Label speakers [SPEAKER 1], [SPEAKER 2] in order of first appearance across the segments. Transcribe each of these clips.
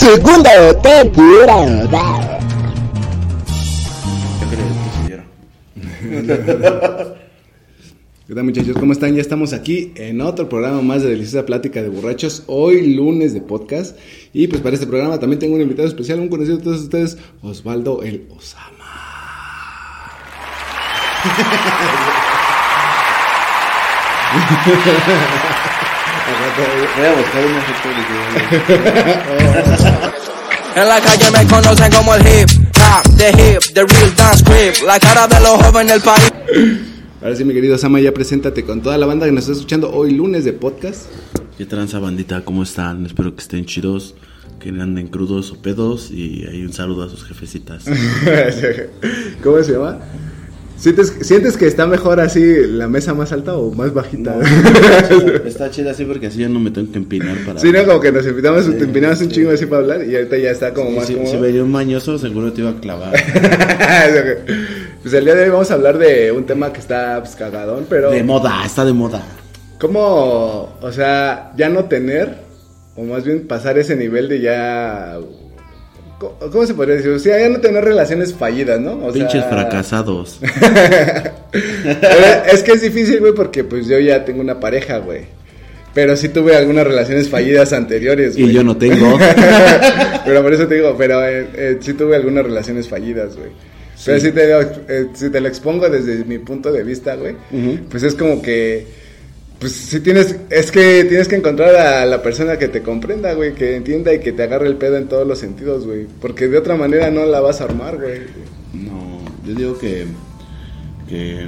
[SPEAKER 1] Segunda temporada.
[SPEAKER 2] ¿Qué tal muchachos? ¿Cómo están? Ya estamos aquí en otro programa más de Deliciosa Plática de Borrachos, hoy lunes de podcast. Y pues para este programa también tengo un invitado especial, un conocido de todos ustedes, Osvaldo el Osama.
[SPEAKER 3] Voy a buscar un efecto
[SPEAKER 4] En la calle me conocen como el hip hop, the hip, the real dance creep, la cara de los jóvenes del país.
[SPEAKER 2] Ahora sí, mi querido Osama, ya preséntate con toda la banda que nos está escuchando hoy lunes de podcast.
[SPEAKER 3] ¿Qué tranza bandita? ¿Cómo están? Espero que estén chidos, que anden crudos o pedos y hay un saludo a sus jefecitas.
[SPEAKER 2] ¿Cómo se llama? ¿Sientes, ¿Sientes que está mejor así la mesa más alta o más bajita?
[SPEAKER 3] Está chida así porque así ya no me tengo que empinar para...
[SPEAKER 2] Sí, no, como que nos invitamos, te empinamos un chingo así para hablar y ahorita ya está como más
[SPEAKER 3] si,
[SPEAKER 2] cómodo.
[SPEAKER 3] si veía un mañoso seguro te iba a clavar.
[SPEAKER 2] pues el día de hoy vamos a hablar de un tema que está pues, cagadón, pero...
[SPEAKER 3] De moda, está de moda.
[SPEAKER 2] ¿Cómo, o sea, ya no tener, o más bien pasar ese nivel de ya... ¿Cómo se podría decir? O sea, ya no tener relaciones fallidas, ¿no? O sea-
[SPEAKER 3] Pinches fracasados.
[SPEAKER 2] Es que es difícil, güey, porque pues yo ya tengo una pareja, güey. Pero sí tuve algunas relaciones fallidas anteriores, güey.
[SPEAKER 3] Y yo no tengo.
[SPEAKER 2] pero por eso te digo, pero eh, eh, sí tuve algunas relaciones fallidas, güey. Pero si te, lo- eh, si te lo expongo desde mi punto de vista, güey, pues es como que, pues si tienes, es que tienes que encontrar a la persona que te comprenda, güey, que entienda y que te agarre el pedo en todos los sentidos, güey. Porque de otra manera no la vas a armar, güey.
[SPEAKER 3] No, yo digo que... que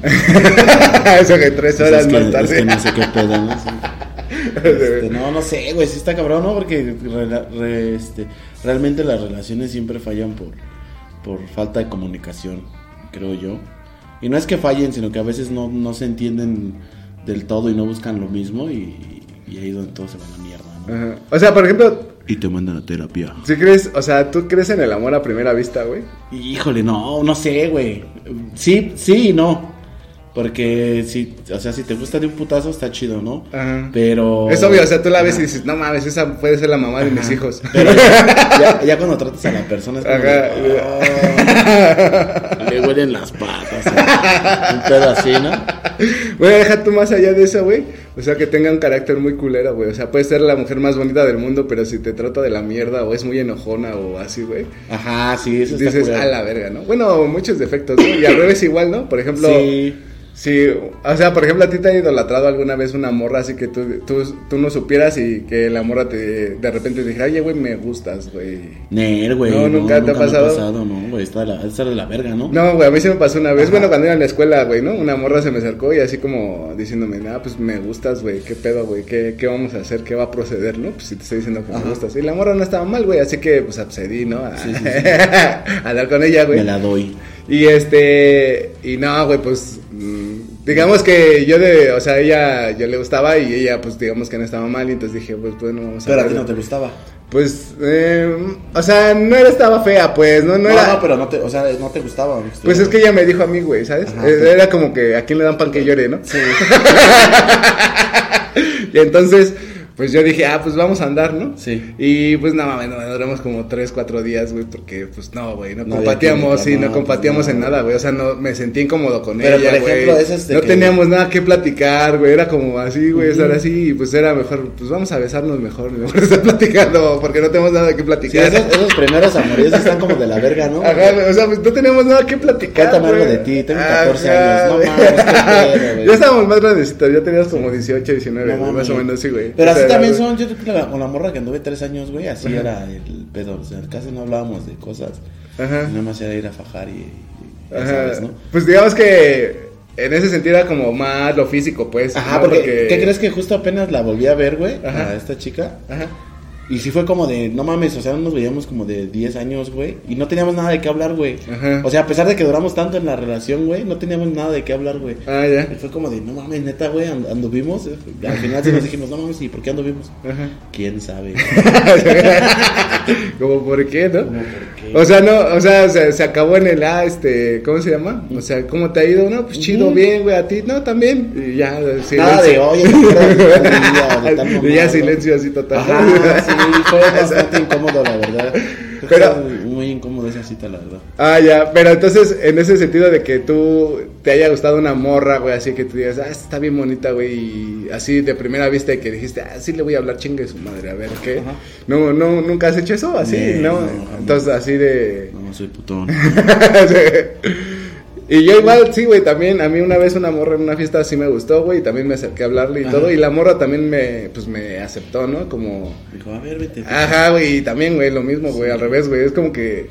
[SPEAKER 2] Eso que tres
[SPEAKER 3] pues
[SPEAKER 2] horas
[SPEAKER 3] es, que,
[SPEAKER 2] más
[SPEAKER 3] es
[SPEAKER 2] tarde.
[SPEAKER 3] que no sé qué pedo, ¿no? Sí. Este, no, no sé, güey, sí está cabrón, ¿no? Porque re- este, realmente las relaciones siempre fallan por, por falta de comunicación, creo yo. Y no es que fallen, sino que a veces no, no se entienden del todo y no buscan lo mismo y, y ahí es donde todo se va a la mierda, ¿no?
[SPEAKER 2] Ajá. O sea, por ejemplo,
[SPEAKER 3] Y te mandan a terapia.
[SPEAKER 2] si crees, o sea, tú crees en el amor a primera vista, güey.
[SPEAKER 3] Híjole, no, no sé, güey. Sí, sí y no. Porque si, o sea, si te gusta de un putazo está chido, ¿no?
[SPEAKER 2] Ajá.
[SPEAKER 3] Pero...
[SPEAKER 2] Es obvio, o sea, tú la ves y dices, no mames, esa puede ser la mamá de mis hijos.
[SPEAKER 3] Pero ya, ya cuando tratas a la persona es como
[SPEAKER 2] Ajá.
[SPEAKER 3] de, "Ah", le huelen las patas. ¿eh? Un pedo así, ¿no?
[SPEAKER 2] Bueno, deja tú más allá de eso, güey. O sea, que tenga un carácter muy culero, güey. O sea, puede ser la mujer más bonita del mundo, pero si te trata de la mierda o es muy enojona o así, güey.
[SPEAKER 3] Ajá, sí, eso
[SPEAKER 2] Dices, a la verga, ¿no? Bueno, muchos defectos, ¿no? Y al revés igual, ¿no? Por ejemplo,
[SPEAKER 3] Sí.
[SPEAKER 2] Sí, o sea, por ejemplo, a ti te ha idolatrado alguna vez una morra así que tú, tú, tú no supieras y que la morra te de repente te dijera, oye, güey, me gustas, güey.
[SPEAKER 3] Ner, güey.
[SPEAKER 2] No, nunca te ha
[SPEAKER 3] me
[SPEAKER 2] pasado.
[SPEAKER 3] no, güey. Está está de la verga, ¿no?
[SPEAKER 2] No, güey, a mí sí me pasó una vez, bueno, cuando iba en la escuela, güey, ¿no? Una morra se me acercó y así como diciéndome, nada, pues me gustas, güey, qué pedo, güey, ¿Qué, qué vamos a hacer, qué va a proceder, ¿no? Pues si te estoy diciendo que me gustas. Y la morra no estaba mal, güey, así que pues accedí, ¿no? A,
[SPEAKER 3] Sí, sí, sí.
[SPEAKER 2] a dar con ella, güey.
[SPEAKER 3] Me la doy.
[SPEAKER 2] Y este, y no, güey, pues, digamos que yo de, o sea, ella, yo le gustaba y ella, pues, digamos que no estaba mal, y entonces dije, pues, bueno, vamos a
[SPEAKER 3] Pero a ti no te gustaba.
[SPEAKER 2] Pues, eh, o sea, no era, estaba fea, pues, no, no
[SPEAKER 3] No,
[SPEAKER 2] era.
[SPEAKER 3] no, pero no te, o sea, no te gustaba.
[SPEAKER 2] Pues es que ella me dijo a mí, güey, ¿sabes?
[SPEAKER 3] Ajá, ok.
[SPEAKER 2] Era como que a quién le dan pan que llore, ¿no?
[SPEAKER 3] Sí.
[SPEAKER 2] Y entonces, pues yo dije, ah, pues vamos a andar, ¿no?
[SPEAKER 3] Sí.
[SPEAKER 2] Y pues no mames, no, duramos como 3, 4 días, güey, porque pues no, güey, no,
[SPEAKER 3] No química,
[SPEAKER 2] sí, no,
[SPEAKER 3] no,
[SPEAKER 2] compartíamos
[SPEAKER 3] pues,
[SPEAKER 2] en nada, güey, o sea, no, me sentí incómodo con
[SPEAKER 3] Pero,
[SPEAKER 2] ella,
[SPEAKER 3] por ejemplo, es este
[SPEAKER 2] No
[SPEAKER 3] que-
[SPEAKER 2] teníamos nada que platicar, güey, era como así, güey,
[SPEAKER 3] Ujú.
[SPEAKER 2] estar así, y pues era mejor, pues vamos a besarnos mejor, mejor estar platicando, porque no tenemos nada que
[SPEAKER 3] Sí,
[SPEAKER 2] platicar.
[SPEAKER 3] esos, esos primeros amores están como de la verga, ¿no?
[SPEAKER 2] Ajá, o sea, pues no teníamos nada que platicar.
[SPEAKER 3] Cuéntame algo de ti, tengo 14
[SPEAKER 2] Ajá,
[SPEAKER 3] años, no mames.
[SPEAKER 2] Ya estábamos más grandecitos, ya teníamos como 18, 19,
[SPEAKER 3] No
[SPEAKER 2] güey, más o menos, sí, güey.
[SPEAKER 3] Pero
[SPEAKER 2] O sea,
[SPEAKER 3] también son, yo creo que la- con la morra que anduve tres años, güey, así era el pedo, o sea, casi no hablábamos de cosas,
[SPEAKER 2] Ajá.
[SPEAKER 3] nada más era ir a fajar y, y ya
[SPEAKER 2] Ajá.
[SPEAKER 3] sabes, ¿no?
[SPEAKER 2] Pues digamos que en ese sentido era como más lo físico, pues.
[SPEAKER 3] Ajá,
[SPEAKER 2] ¿no?
[SPEAKER 3] porque, ¿qué crees que justo apenas la volví a ver, güey?
[SPEAKER 2] Ajá.
[SPEAKER 3] A esta chica.
[SPEAKER 2] Ajá.
[SPEAKER 3] Y sí fue como de, no mames, o sea, nos veíamos como de 10 años, güey. Y no teníamos nada de qué hablar, güey.
[SPEAKER 2] Ajá.
[SPEAKER 3] O sea, a pesar de que duramos tanto en la relación, güey, no teníamos nada de qué hablar, güey.
[SPEAKER 2] Ah, ya.
[SPEAKER 3] Y fue como de, no mames, neta, güey, and- anduvimos. Al final sí nos dijimos, no mames, ¿y por qué anduvimos?
[SPEAKER 2] Ajá.
[SPEAKER 3] ¿Quién sabe?
[SPEAKER 2] Como por qué, ¿no?
[SPEAKER 3] ¿Cómo por qué?
[SPEAKER 2] O sea, no, o sea, se, se acabó en el ah, este, ¿cómo se llama? O sea, ¿cómo te ha ido? No, pues chido, bien, güey, a ti, no, también. Y ya, silencio.
[SPEAKER 3] Nada de, oye, ¿te acuerdas de tal día, de tal
[SPEAKER 2] y ya silencio así total.
[SPEAKER 3] Ajá, sí, fue bastante incómodo, la verdad.
[SPEAKER 2] Pero-
[SPEAKER 3] muy incómodo esa cita, la verdad.
[SPEAKER 2] Ah, ya, pero entonces, en ese sentido de que tú te haya gustado una morra, güey, así que tú digas, ah, está bien bonita, güey, y así de primera vista y que dijiste, ah, sí le voy a hablar chingue su madre, a ver, ¿qué?
[SPEAKER 3] Ajá.
[SPEAKER 2] No, no, ¿nunca has hecho eso? Así,
[SPEAKER 3] No,
[SPEAKER 2] ¿no?
[SPEAKER 3] no, jamás.
[SPEAKER 2] entonces, así de...
[SPEAKER 3] No, soy putón.
[SPEAKER 2] y yo igual, sí, güey, también, a mí una vez una morra en una fiesta sí me gustó, güey, y también me acerqué a hablarle y
[SPEAKER 3] Ajá.
[SPEAKER 2] todo, y la morra también me, pues me aceptó, ¿no? Como...
[SPEAKER 3] Dijo, a ver, vete.
[SPEAKER 2] Ajá, güey, y también, güey, lo mismo, güey, al revés, güey, es como que...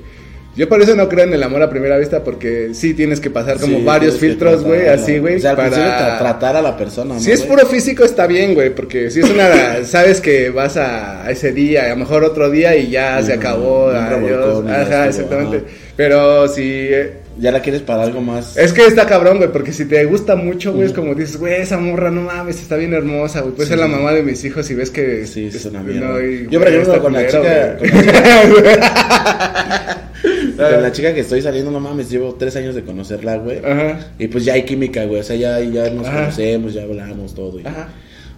[SPEAKER 2] Yo por eso no creo en el amor a primera vista, porque sí tienes que pasar como
[SPEAKER 3] Sí,
[SPEAKER 2] varios filtros, güey, así, güey,
[SPEAKER 3] O sea, al principio tra-
[SPEAKER 2] para...
[SPEAKER 3] tratar a la persona, ¿no,
[SPEAKER 2] Si es puro físico está bien, güey, porque si es una, sabes que vas a, ese día, a lo mejor otro día y ya se acabó,
[SPEAKER 3] un
[SPEAKER 2] adiós.
[SPEAKER 3] revolcón
[SPEAKER 2] Ajá, exactamente.
[SPEAKER 3] ajá.
[SPEAKER 2] Pero si eh,
[SPEAKER 3] Ya la quieres para algo más.
[SPEAKER 2] es que está cabrón, güey, porque si te gusta mucho, güey, es como dices, güey, esa morra, no mames, está bien hermosa, güey, puede
[SPEAKER 3] Sí.
[SPEAKER 2] ser la mamá de mis hijos y ves que
[SPEAKER 3] Sí, es una
[SPEAKER 2] no,
[SPEAKER 3] mierda.
[SPEAKER 2] y,
[SPEAKER 3] Yo, por ejemplo, con la chica- con Con la chica que estoy saliendo, no mames, llevo tres años de conocerla, güey.
[SPEAKER 2] Ajá.
[SPEAKER 3] Y pues ya hay química, güey. O sea, ya, ya nos
[SPEAKER 2] Ajá.
[SPEAKER 3] conocemos, ya hablamos todo. y
[SPEAKER 2] Ajá.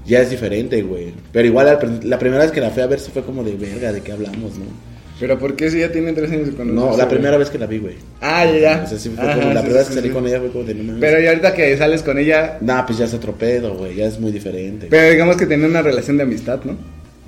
[SPEAKER 3] Ya es diferente, güey. Pero igual la primera vez que la fui a ver sí fue como de verga, de qué hablamos, ¿no?
[SPEAKER 2] Pero ¿por qué si ya tienen tres años de conocerse,
[SPEAKER 3] No, la primera vez que la vi, güey.
[SPEAKER 2] Ah, ya, ya.
[SPEAKER 3] O sea, sí fue
[SPEAKER 2] Ajá,
[SPEAKER 3] como la
[SPEAKER 2] sí,
[SPEAKER 3] primera vez que salí con ella fue como de no.
[SPEAKER 2] Pero y ahorita que sales con ella,
[SPEAKER 3] Nah, pues ya es otro pedo, güey. Ya es muy diferente.
[SPEAKER 2] pero digamos que tienen una relación de amistad, ¿no?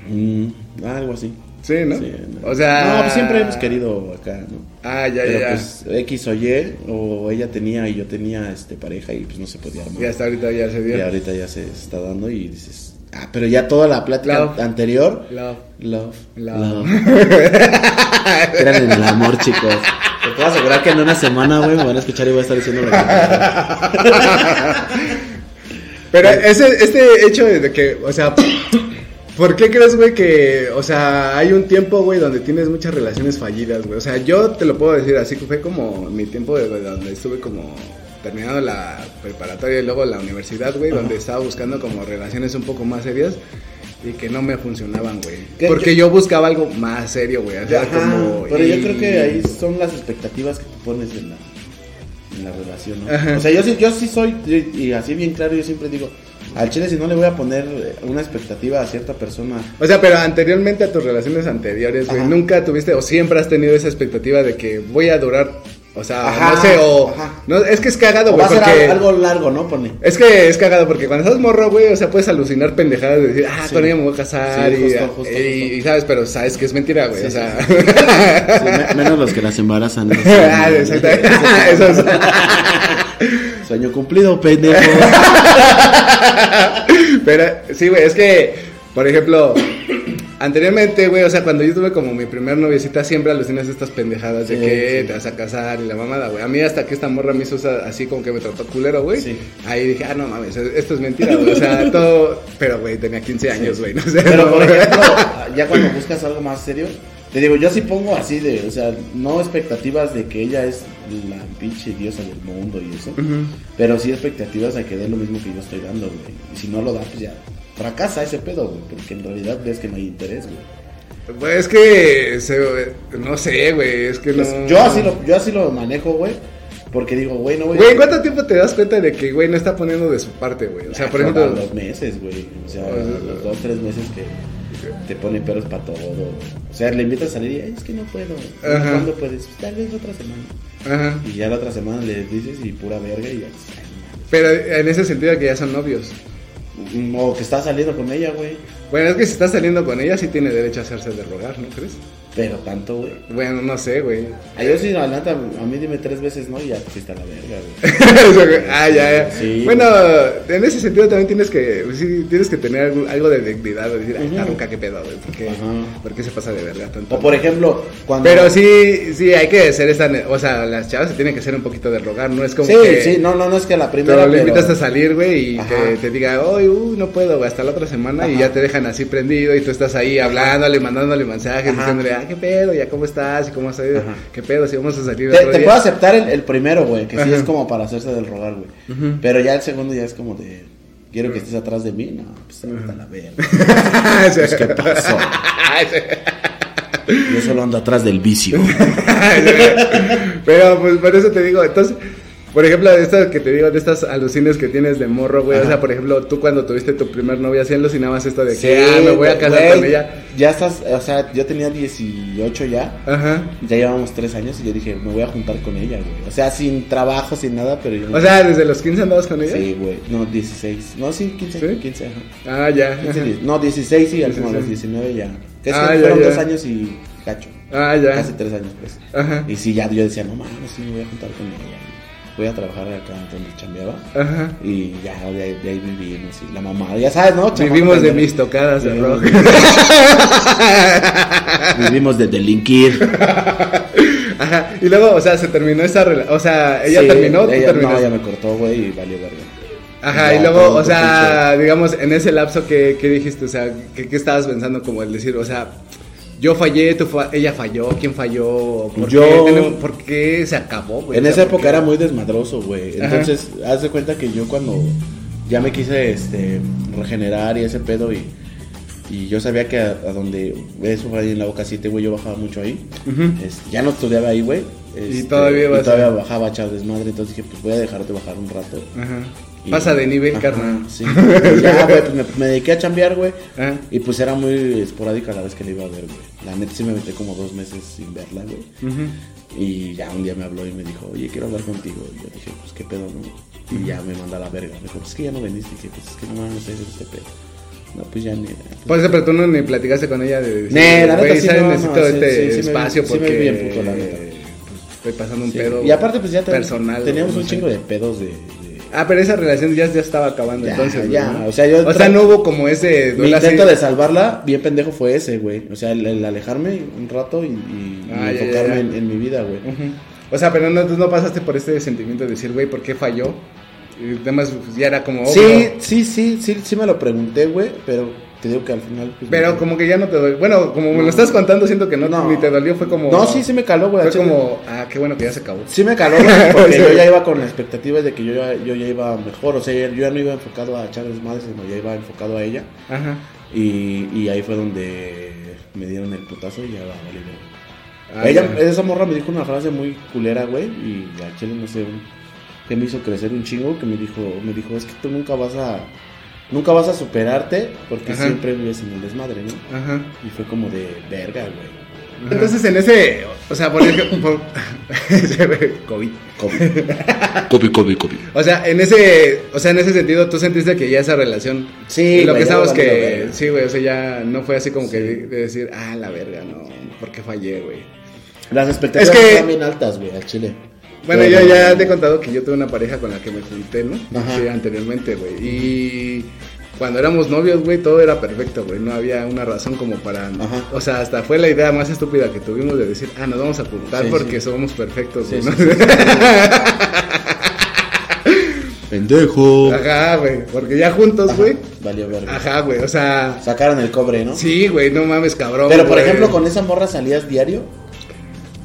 [SPEAKER 3] Mm, algo así.
[SPEAKER 2] Sí, ¿no?
[SPEAKER 3] Sí, no.
[SPEAKER 2] O sea...
[SPEAKER 3] No, pues siempre hemos querido acá, ¿no?
[SPEAKER 2] Ah, ya,
[SPEAKER 3] Pero
[SPEAKER 2] ya, ya.
[SPEAKER 3] pues X o Y, o ella tenía y yo tenía este pareja y pues no se podía armar.
[SPEAKER 2] Y hasta ahorita ya se dio.
[SPEAKER 3] Y ahorita ya se está dando y dices, ah, pero ya toda la plática
[SPEAKER 2] Love.
[SPEAKER 3] anterior,
[SPEAKER 2] Love.
[SPEAKER 3] love,
[SPEAKER 2] Love.
[SPEAKER 3] love. Crean en el amor, chicos. Te puedo asegurar que en una semana, güey, me van a escuchar y voy a estar diciendo lo que
[SPEAKER 2] Pero ese, este hecho de que, o sea, ¿por qué crees, güey, que, o sea, hay un tiempo, güey, donde tienes muchas relaciones fallidas, güey? O sea, yo te lo puedo decir así, que fue como mi tiempo de donde estuve como terminando la preparatoria y luego la universidad, güey, donde estaba buscando como relaciones un poco más serias y que no me funcionaban, güey. Porque yo buscaba algo más serio, güey. O sea,
[SPEAKER 3] Ajá,
[SPEAKER 2] como...
[SPEAKER 3] pero yo creo que ahí son las expectativas que tú pones en la, en la relación, ¿no?
[SPEAKER 2] Ajá.
[SPEAKER 3] O sea, yo sí, yo sí soy, y así bien claro, yo siempre digo, al chile si no le voy a poner eh, una expectativa a cierta persona,
[SPEAKER 2] O sea, pero anteriormente a tus relaciones anteriores, güey, nunca tuviste o siempre has tenido esa expectativa de que voy a durar, o sea,
[SPEAKER 3] Ajá,
[SPEAKER 2] no sé, o
[SPEAKER 3] ajá.
[SPEAKER 2] no, es que es cagado,
[SPEAKER 3] va
[SPEAKER 2] güey,
[SPEAKER 3] a ser
[SPEAKER 2] porque
[SPEAKER 3] algo, algo largo, ¿no? Pone.
[SPEAKER 2] es que es cagado porque cuando estás morro, güey, o sea, puedes alucinar pendejadas de decir, ah,
[SPEAKER 3] Sí.
[SPEAKER 2] con ella me voy a casar
[SPEAKER 3] Sí,
[SPEAKER 2] y,
[SPEAKER 3] justo, justo,
[SPEAKER 2] y-
[SPEAKER 3] justo.
[SPEAKER 2] y sabes, pero sabes que es mentira, güey,
[SPEAKER 3] Sí,
[SPEAKER 2] o sea,
[SPEAKER 3] me- menos los que las embarazan. esos
[SPEAKER 2] Ah, exactamente. Eso es-
[SPEAKER 3] Sueño cumplido, pendejo.
[SPEAKER 2] Pero sí, güey, es que, por ejemplo, anteriormente, güey, o sea, cuando yo tuve como mi primer noviecita, siempre alucinas estas pendejadas de
[SPEAKER 3] Sí,
[SPEAKER 2] que
[SPEAKER 3] sí.
[SPEAKER 2] te vas a casar y la mamada, güey. A mí hasta que esta morra me hizo así como que me trató culero, güey.
[SPEAKER 3] Sí.
[SPEAKER 2] Ahí dije, ah, no mames, esto es mentira, güey. O sea, todo. Pero, güey, tenía 15 años, güey, no sé.
[SPEAKER 3] Pero
[SPEAKER 2] no.
[SPEAKER 3] por ejemplo, ya cuando buscas algo más serio, te digo, yo sí pongo así de, o sea, no expectativas de que ella es la pinche diosa del mundo y eso, pero sí expectativas de que dé lo mismo que yo estoy dando, güey. Y si no lo da, pues ya fracasa ese pedo, güey, porque en realidad ves que no hay interés, güey.
[SPEAKER 2] Pues es que. se- no sé, güey, es que no.
[SPEAKER 3] Pues, Yo así lo, yo así lo manejo, güey, porque digo, güey, no voy
[SPEAKER 2] Güey, ¿cuánto tiempo te das cuenta de que, güey, no está poniendo de su parte, güey? O sea, por ejemplo.
[SPEAKER 3] los meses, güey. O sea,
[SPEAKER 2] O sea,
[SPEAKER 3] los dos, tres meses que te pone peros para todo. O sea, le invitas a salir y "Ay, es que no puedo.
[SPEAKER 2] Ajá.
[SPEAKER 3] ¿Cuándo puedes? "Pues, Tal vez otra semana.
[SPEAKER 2] Ajá.
[SPEAKER 3] Y ya la otra semana le dices y pura verga y ya. pues,
[SPEAKER 2] Pero en ese sentido que ya son novios.
[SPEAKER 3] O que estás saliendo con ella, güey.
[SPEAKER 2] Bueno, es que si estás saliendo con ella, sí tiene derecho a hacerse de rogar, ¿no crees?
[SPEAKER 3] Pero tanto, güey.
[SPEAKER 2] Bueno, no sé, güey.
[SPEAKER 3] A yo sí, la neta, a mí dime tres veces no y ya a la verga, güey.
[SPEAKER 2] ah, ya, ya.
[SPEAKER 3] Sí.
[SPEAKER 2] Bueno, en ese sentido también tienes que, pues sí, tienes que tener algo, algo de dignidad, de decir, ay, está nunca qué pedo, güey, ¿por qué,
[SPEAKER 3] Ajá.
[SPEAKER 2] por qué se pasa de verga tanto?
[SPEAKER 3] O por ejemplo, cuando.
[SPEAKER 2] Pero sí, sí, hay que hacer esta, o sea, las chavas se tienen que hacer un poquito de rogar, no es como
[SPEAKER 3] Sí,
[SPEAKER 2] que
[SPEAKER 3] sí, no, no, no es que la primera. pero-
[SPEAKER 2] invitas a salir, güey, y te diga, hoy, uh, no puedo, güey, hasta la otra semana, y ya te dejan así prendido, y tú estás ahí hablándole, mandándole mensajes, diciéndole, ah, qué pedo, ya cómo estás, y cómo has ido,
[SPEAKER 3] Ajá.
[SPEAKER 2] qué pedo, si vamos a salir
[SPEAKER 3] Te,
[SPEAKER 2] otro
[SPEAKER 3] te
[SPEAKER 2] día.
[SPEAKER 3] puedo aceptar el, el primero, güey, que sí
[SPEAKER 2] Ajá.
[SPEAKER 3] es como para hacerse del rogar, güey. Pero ya el segundo ya es como de. Quiero que estés atrás de mí. No, pues hasta la verga. Pues, ¿Qué pasó? Yo solo ando atrás del vicio.
[SPEAKER 2] Pero pues por eso te digo, entonces, por ejemplo, de estas que te digo, de estas alucines que tienes de morro, güey, o sea, por ejemplo, tú cuando tuviste tu primer novia, ¿sí alucinabas esto de que,
[SPEAKER 3] Sí,
[SPEAKER 2] ah, me voy a casar
[SPEAKER 3] güey,
[SPEAKER 2] con ella?
[SPEAKER 3] Ya estás, o sea, yo tenía 18 ya.
[SPEAKER 2] Ajá.
[SPEAKER 3] Ya llevamos 3 años y yo dije, me voy a juntar con ella, güey. O sea, sin trabajo, sin nada, pero yo.
[SPEAKER 2] O sea, desde los 15 andabas con ella?
[SPEAKER 3] Sí, güey. No, 16. No, sí, 15.
[SPEAKER 2] ¿Sí?
[SPEAKER 3] 15, ajá.
[SPEAKER 2] Ah, ya.
[SPEAKER 3] 15,
[SPEAKER 2] ajá.
[SPEAKER 3] 10. no, 16 sí, al a los
[SPEAKER 2] 16.
[SPEAKER 3] 19 ya. Que es
[SPEAKER 2] Ah,
[SPEAKER 3] fueron
[SPEAKER 2] ya.
[SPEAKER 3] dos años y cacho.
[SPEAKER 2] Ah, ya.
[SPEAKER 3] Casi tres años, pues.
[SPEAKER 2] Ajá.
[SPEAKER 3] Y sí, ya yo decía, no mames, sí, me voy a juntar con ella. Voy a trabajar acá donde chambeaba.
[SPEAKER 2] Ajá.
[SPEAKER 3] Y ya, de ahí, de ahí vivimos. Y la mamá, ya sabes, ¿no? Chamaco
[SPEAKER 2] Vivimos de mis tocadas de rock.
[SPEAKER 3] Vivimos de delinquir.
[SPEAKER 2] Ajá. Y luego, o sea, se terminó esa relación. O sea, ella
[SPEAKER 3] Sí,
[SPEAKER 2] terminó, tú
[SPEAKER 3] ella,
[SPEAKER 2] terminaste.
[SPEAKER 3] No, ella me cortó, güey, y valió verga.
[SPEAKER 2] Ajá,
[SPEAKER 3] Ya,
[SPEAKER 2] y luego, o sea,
[SPEAKER 3] pinche-
[SPEAKER 2] digamos, en ese lapso, ¿qué, qué dijiste? O sea, ¿qué, qué estabas pensando como el decir, o sea, yo fallé, tú fa- ella falló, ¿quién falló? ¿Por,
[SPEAKER 3] Yo-
[SPEAKER 2] qué, tenemos- ¿Por qué se acabó, güey?
[SPEAKER 3] En esa
[SPEAKER 2] ¿por
[SPEAKER 3] época
[SPEAKER 2] qué?
[SPEAKER 3] era muy desmadroso, güey.
[SPEAKER 2] Ajá.
[SPEAKER 3] Entonces, haz de cuenta que yo cuando ya me quise este, regenerar y ese pedo y, y yo sabía que a, a donde eso fue ahí en la boca 7, güey, yo bajaba mucho ahí. Este, ya no estudiaba ahí, güey. Este,
[SPEAKER 2] todavía
[SPEAKER 3] y todavía
[SPEAKER 2] a-
[SPEAKER 3] bajaba a echar desmadre, entonces dije, pues voy a dejarte bajar un rato.
[SPEAKER 2] Ajá. Pasa de nivel,
[SPEAKER 3] Ajá,
[SPEAKER 2] carnal.
[SPEAKER 3] Sí. Ya, güey, pues me, me dediqué a chambear, güey.
[SPEAKER 2] Ajá.
[SPEAKER 3] Y pues era muy esporádica la vez que la iba a ver, güey. La neta sí me metí como dos meses sin verla, güey. Y ya un día me habló y me dijo, oye, quiero hablar contigo. Y yo dije, pues qué pedo, ¿no? Y ya me manda a la verga. Me dijo, pues es que ya no veniste. Y dije, pues es que no mames, es este pedo. No, pues ya ni.
[SPEAKER 2] Por eso, pero tú no ni platicaste con ella de decir,
[SPEAKER 3] Nee, la neta
[SPEAKER 2] "Güey,
[SPEAKER 3] sí,
[SPEAKER 2] ¿sabes?
[SPEAKER 3] no, no,
[SPEAKER 2] necesito
[SPEAKER 3] sí,
[SPEAKER 2] este
[SPEAKER 3] sí, sí me
[SPEAKER 2] espacio
[SPEAKER 3] sí me
[SPEAKER 2] porque
[SPEAKER 3] vi bien puto, la neta.
[SPEAKER 2] pues, estoy pasando un
[SPEAKER 3] Sí.
[SPEAKER 2] pedo
[SPEAKER 3] Y aparte, pues ya ten-
[SPEAKER 2] personal.
[SPEAKER 3] teníamos
[SPEAKER 2] no
[SPEAKER 3] un
[SPEAKER 2] sé.
[SPEAKER 3] chingo de pedos de.
[SPEAKER 2] Ah, pero esa relación ya, ya estaba acabando
[SPEAKER 3] Ya,
[SPEAKER 2] entonces.
[SPEAKER 3] ya,
[SPEAKER 2] ¿no?
[SPEAKER 3] o sea, yo
[SPEAKER 2] O sea, no hubo como ese
[SPEAKER 3] Mi intento de salvarla, bien pendejo fue ese, güey. O sea, el, el alejarme un rato y, y- y
[SPEAKER 2] Ah, ya,
[SPEAKER 3] enfocarme. En, en mi vida, güey.
[SPEAKER 2] O sea, pero no, no pasaste por este sentimiento de decir, güey, ¿por qué falló? Y además pues, ya era como obvio.
[SPEAKER 3] Sí, sí, sí, sí, sí me lo pregunté, güey, pero te digo que al final... pues,
[SPEAKER 2] Pero
[SPEAKER 3] me-
[SPEAKER 2] como que ya no te dolió. Bueno, como me lo estás contando, siento que no,
[SPEAKER 3] No.
[SPEAKER 2] ni te dolió. Fue como.
[SPEAKER 3] No, sí, sí me caló, güey.
[SPEAKER 2] Fue como, ah, qué bueno que ya se acabó.
[SPEAKER 3] Sí me caló, güey, porque yo ya iba con la expectativa de que yo ya, yo ya iba mejor. O sea, yo ya no iba enfocado a echar desmadres, sino ya iba enfocado a ella.
[SPEAKER 2] Ajá.
[SPEAKER 3] Y, y ahí fue donde me dieron el putazo y ya va, vale, güey.
[SPEAKER 2] Ah,
[SPEAKER 3] Ella,
[SPEAKER 2] ya.
[SPEAKER 3] esa morra me dijo una frase muy culera, güey, y a Chile no sé, un- que me hizo crecer un chingo, que me dijo, me dijo, es que tú nunca vas a, nunca vas a superarte porque
[SPEAKER 2] Ajá.
[SPEAKER 3] siempre vives en el desmadre, ¿no?
[SPEAKER 2] Ajá.
[SPEAKER 3] Y fue como de verga, güey.
[SPEAKER 2] Entonces en ese, o sea, por ejemplo, COVID.
[SPEAKER 3] Copy, copy, copy.
[SPEAKER 2] O sea, en ese, o sea, en ese sentido, tú sentiste que ya esa relación,
[SPEAKER 3] Sí,
[SPEAKER 2] lo
[SPEAKER 3] güey,
[SPEAKER 2] que sabes que,
[SPEAKER 3] verga.
[SPEAKER 2] sí, güey, o sea, ya no fue así como que de, de decir, ah, la verga, no, ¿por qué fallé, güey?
[SPEAKER 3] Las expectativas
[SPEAKER 2] Es que-
[SPEAKER 3] están bien altas, güey, al Chile.
[SPEAKER 2] Bueno,
[SPEAKER 3] Pero-
[SPEAKER 2] yo ya te he contado que yo tuve una pareja con la que me junté, ¿no?
[SPEAKER 3] Ajá.
[SPEAKER 2] Sí, anteriormente, güey. Y cuando éramos novios, güey, todo era perfecto, güey. No había una razón como para...
[SPEAKER 3] Ajá.
[SPEAKER 2] O sea, hasta fue la idea más estúpida que tuvimos de decir, ah, nos vamos a juntar
[SPEAKER 3] Sí,
[SPEAKER 2] porque
[SPEAKER 3] sí.
[SPEAKER 2] somos perfectos, güey.
[SPEAKER 3] sí,
[SPEAKER 2] ¿no?
[SPEAKER 3] sí, Pendejo.
[SPEAKER 2] Ajá, güey. Porque ya juntos, güey.
[SPEAKER 3] Valió verga.
[SPEAKER 2] Ajá, güey. O sea...
[SPEAKER 3] Sacaron el cobre, ¿no?
[SPEAKER 2] Sí, güey, no mames, cabrón.
[SPEAKER 3] Pero por ejemplo, con esa morra salías diario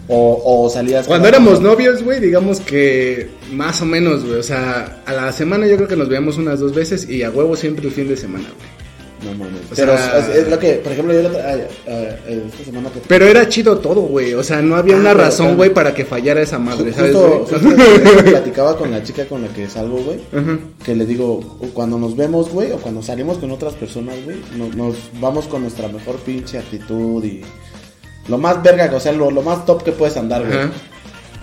[SPEAKER 3] o, o salías
[SPEAKER 2] Cuando éramos novios, güey, digamos que más o menos, güey. O sea, a la semana yo creo que nos veíamos unas dos veces y a huevo siempre el fin de semana, güey.
[SPEAKER 3] No mames. Pero
[SPEAKER 2] sea-
[SPEAKER 3] es, es lo que, por ejemplo, yo la ah, ah, esta semana que
[SPEAKER 2] Pero era chido todo, güey. O sea, no había
[SPEAKER 3] Ah,
[SPEAKER 2] una razón,
[SPEAKER 3] claro.
[SPEAKER 2] güey, para que fallara esa madre, ¿sabes?
[SPEAKER 3] justo, justo platicaba con la chica con la que salgo, güey. Que le digo, cuando nos vemos, güey, o cuando salimos con otras personas, güey, no- nos vamos con nuestra mejor pinche actitud y lo más verga, o sea, lo, lo más top que puedes andar, güey.
[SPEAKER 2] Ajá.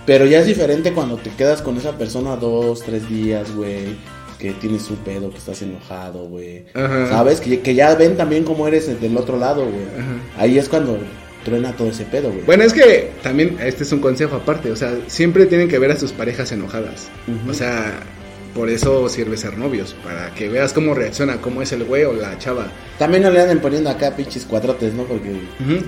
[SPEAKER 3] Pero ya es diferente cuando te quedas con esa persona dos, tres días, güey. Que tienes un pedo, que estás enojado, güey. ¿Sabes? Que, que ya ven también cómo eres del otro lado, güey. Ahí es cuando truena todo ese pedo, güey.
[SPEAKER 2] Bueno, es que también este es un consejo aparte, o sea, siempre tienen que ver a sus parejas enojadas. O sea, por eso sirve ser novios, para que veas cómo reacciona, cómo es el güey o la chava.
[SPEAKER 3] También no le anden poniendo acá pinches cuatrotes, ¿no? Porque.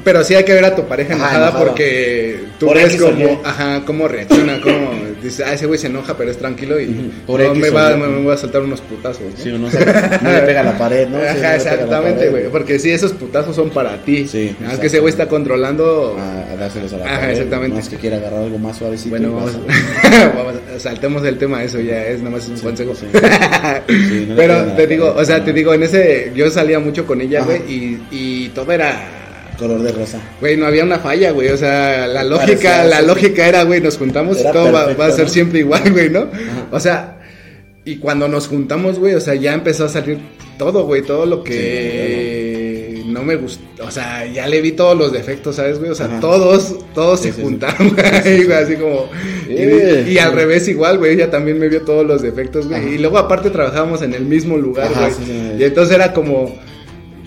[SPEAKER 2] Pero sí hay que ver a tu pareja
[SPEAKER 3] Ajá,
[SPEAKER 2] enojada
[SPEAKER 3] enojada.
[SPEAKER 2] porque tú
[SPEAKER 3] Por
[SPEAKER 2] ves cómo, ajá, cómo reacciona, cómo dice, ah, ese güey se enoja, pero es tranquilo y
[SPEAKER 3] por
[SPEAKER 2] no, me, va,
[SPEAKER 3] Y.
[SPEAKER 2] me, me voy a saltar unos putazos. ¿no?
[SPEAKER 3] Sí, uno se- no le pega a la pared, ¿no?
[SPEAKER 2] Ajá,
[SPEAKER 3] a
[SPEAKER 2] exactamente, güey. Porque sí, esos putazos son para ti.
[SPEAKER 3] Sí,
[SPEAKER 2] Aunque ese güey está controlando.
[SPEAKER 3] A, a dárselos a la
[SPEAKER 2] Ajá,
[SPEAKER 3] pared.
[SPEAKER 2] exactamente.
[SPEAKER 3] Más que quiera agarrar algo más suavecito.
[SPEAKER 2] Bueno, vamos,
[SPEAKER 3] vas
[SPEAKER 2] vamos a- saltemos del tema, eso ya es, nada más es un consejo.
[SPEAKER 3] sí. Sí, no le
[SPEAKER 2] Pero te digo, o sea,
[SPEAKER 3] no.
[SPEAKER 2] te digo, en ese, yo salía mucho con ella, güey, y, y todo era,
[SPEAKER 3] Color de rosa.
[SPEAKER 2] güey, no había una falla, güey, o sea, la lógica,
[SPEAKER 3] Parecía
[SPEAKER 2] la lógica era, güey, nos juntamos y todo va- va, a ser
[SPEAKER 3] ¿no?
[SPEAKER 2] siempre igual, güey, ¿no?
[SPEAKER 3] Ajá.
[SPEAKER 2] O sea, y cuando nos juntamos, güey, o sea, ya empezó a salir todo, güey, todo lo que no me gustó, o sea, ya le vi todos los defectos, ¿sabes, güey? O sea,
[SPEAKER 3] Ajá.
[SPEAKER 2] todos, todos
[SPEAKER 3] Sí,
[SPEAKER 2] se
[SPEAKER 3] sí,
[SPEAKER 2] juntaron, güey, güey, así como... y-
[SPEAKER 3] Eh.
[SPEAKER 2] y, al revés igual, güey, ella también me vio todos los defectos, güey.
[SPEAKER 3] Ajá.
[SPEAKER 2] Y luego aparte trabajábamos en el mismo lugar,
[SPEAKER 3] Ajá,
[SPEAKER 2] güey. Y entonces era como...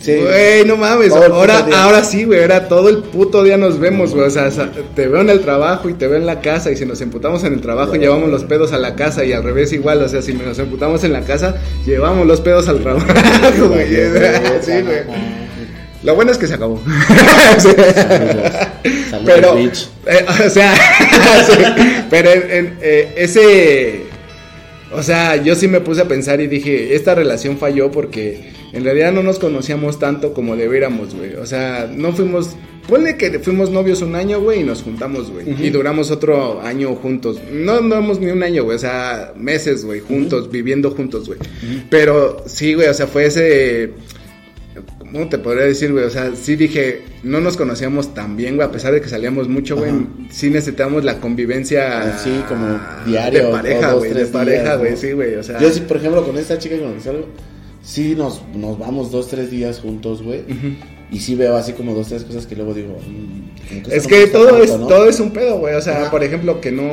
[SPEAKER 3] Sí.
[SPEAKER 2] Güey, no mames,
[SPEAKER 3] Todo
[SPEAKER 2] ahora, ahora sí, güey, era todo el puto día nos vemos, güey, o sea, te veo en el trabajo y te veo en la casa y si nos emputamos en el trabajo llevamos los pedos a la casa y al revés igual, o sea, si nos emputamos en la casa llevamos los pedos al trabajo, güey, sí, güey. Lo bueno es que se acabó.
[SPEAKER 3] Saludos. Saludos,
[SPEAKER 2] pero, eh, o sea, sí, pero en, en, eh, ese, o sea, yo sí me puse a pensar y dije, esta relación falló porque en realidad no nos conocíamos tanto como debiéramos, güey. O sea, no fuimos, ponle que fuimos novios un año, güey, y nos juntamos, güey. Y duramos otro año juntos. No, no hemos ni un año, güey, o sea, meses, güey, juntos, viviendo juntos, güey. Pero sí, güey, o sea, fue ese... ¿Cómo te podría decir, güey? O sea, sí dije, no nos conocíamos tan bien, güey, a pesar de que salíamos mucho, güey. Sí necesitamos la convivencia.
[SPEAKER 3] Así, como diario,
[SPEAKER 2] De pareja, güey. De pareja, güey,
[SPEAKER 3] ¿no?
[SPEAKER 2] sí, güey. O sea.
[SPEAKER 3] Yo sí, por ejemplo, con esta chica con la que salgo, sí nos, nos vamos dos, tres días juntos, güey. Y sí veo así como dos, tres cosas que luego digo. mm, como
[SPEAKER 2] Es que todo
[SPEAKER 3] tanto,
[SPEAKER 2] es,
[SPEAKER 3] ¿no?
[SPEAKER 2] todo es un pedo, güey. O sea,
[SPEAKER 3] Ajá.
[SPEAKER 2] por ejemplo, que no.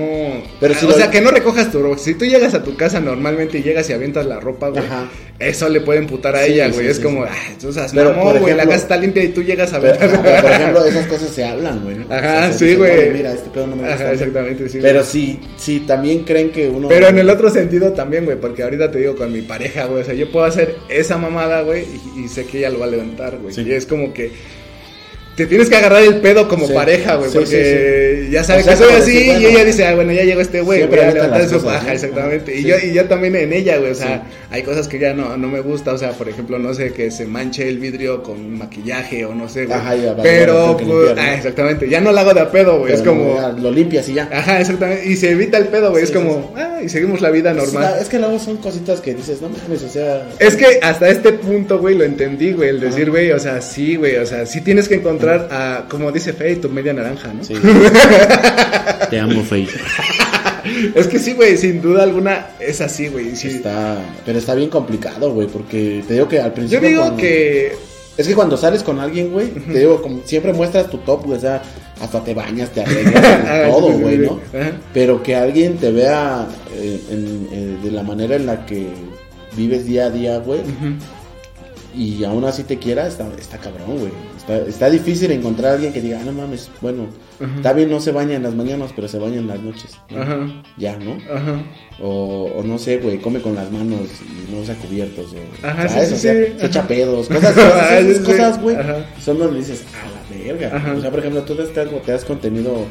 [SPEAKER 3] Pero si
[SPEAKER 2] o
[SPEAKER 3] lo-
[SPEAKER 2] sea, que no recojas tu ropa. Si tú llegas a tu casa normalmente y llegas y avientas la ropa, güey. Eso le puede imputar a
[SPEAKER 3] Sí,
[SPEAKER 2] ella, güey.
[SPEAKER 3] sí,
[SPEAKER 2] es
[SPEAKER 3] sí,
[SPEAKER 2] como, ay, tú seas
[SPEAKER 3] Pero,
[SPEAKER 2] mamón, güey. La casa está limpia y tú llegas a
[SPEAKER 3] Pero,
[SPEAKER 2] aventar.
[SPEAKER 3] pero, por ejemplo, esas cosas se hablan, güey. ¿no? O sea,
[SPEAKER 2] Ajá, sí, güey.
[SPEAKER 3] "Oye, Mira, este pedo no me gusta.
[SPEAKER 2] Ajá, exactamente, sí.
[SPEAKER 3] Pero sí, sí, también creen que uno.
[SPEAKER 2] Pero en el otro sentido también, güey, porque ahorita te digo con mi pareja, güey, o sea, yo puedo hacer esa mamada, güey, y, y sé que ella lo va a levantar, güey. Y es como que te tienes que agarrar el pedo como
[SPEAKER 3] Sí.
[SPEAKER 2] pareja, güey,
[SPEAKER 3] Sí,
[SPEAKER 2] porque ya sabes
[SPEAKER 3] O sea,
[SPEAKER 2] que soy así y ella dice, ah, bueno, ya llegó este güey, voy a levantar su paja, exactamente. Y, yo, y yo también en ella, güey, o sea, hay cosas que ya no, no me gusta, o sea, por ejemplo, no sé, que se manche el vidrio con maquillaje o no sé, güey.
[SPEAKER 3] Ajá, ya, vale,
[SPEAKER 2] Pero,
[SPEAKER 3] vale,
[SPEAKER 2] pues,
[SPEAKER 3] limpiar, ¿no?
[SPEAKER 2] ah, exactamente, ya no la hago de a pedo, güey, es
[SPEAKER 3] no,
[SPEAKER 2] como...
[SPEAKER 3] ya, lo limpias y ya.
[SPEAKER 2] Ajá, exactamente. Y se evita el pedo, güey. Es como, ah, y seguimos la vida normal.
[SPEAKER 3] Es, es que luego son cositas que dices, no mames, o sea.
[SPEAKER 2] Es que hasta este punto, güey, lo entendí, güey. El decir, güey, o sea, sí, güey. O sea, sí tienes que encontrar a, como dice Fey, tu media naranja, ¿no?
[SPEAKER 3] Sí. Te amo, Faye.
[SPEAKER 2] Es que sí, güey, sin duda alguna es así, güey. Sí.
[SPEAKER 3] Está, pero está bien complicado, güey, porque te digo que al
[SPEAKER 2] Yo
[SPEAKER 3] principio.
[SPEAKER 2] digo
[SPEAKER 3] cuando-
[SPEAKER 2] que.
[SPEAKER 3] Es que cuando sales con alguien, güey, te digo, como siempre muestras tu top, güey, o sea, hasta te bañas, te arreglas, todo,
[SPEAKER 2] Sí, sí,
[SPEAKER 3] güey, ¿no? Pero que alguien te vea eh, en- eh, de la manera en la que vives día a día, güey, y aún así te quiera, está, está cabrón, güey. Está, está difícil encontrar a alguien que diga, ah, no mames, bueno, está bien, no se baña en las mañanas, pero se baña en las noches. ¿no?
[SPEAKER 2] Ajá.
[SPEAKER 3] Ya, ¿no?
[SPEAKER 2] Ajá.
[SPEAKER 3] O, o no sé, güey, come con las manos y no usa cubiertos. O,
[SPEAKER 2] Ajá,
[SPEAKER 3] ¿sabes?
[SPEAKER 2] sí,
[SPEAKER 3] O sea,
[SPEAKER 2] sí,
[SPEAKER 3] se echa
[SPEAKER 2] ajá.
[SPEAKER 3] pedos, cosas,
[SPEAKER 2] Ah,
[SPEAKER 3] esas cosas, güey.
[SPEAKER 2] Ajá.
[SPEAKER 3] Son donde dices, a la verga.
[SPEAKER 2] Ajá.
[SPEAKER 3] O sea, por ejemplo, tú te, has- te has contenido.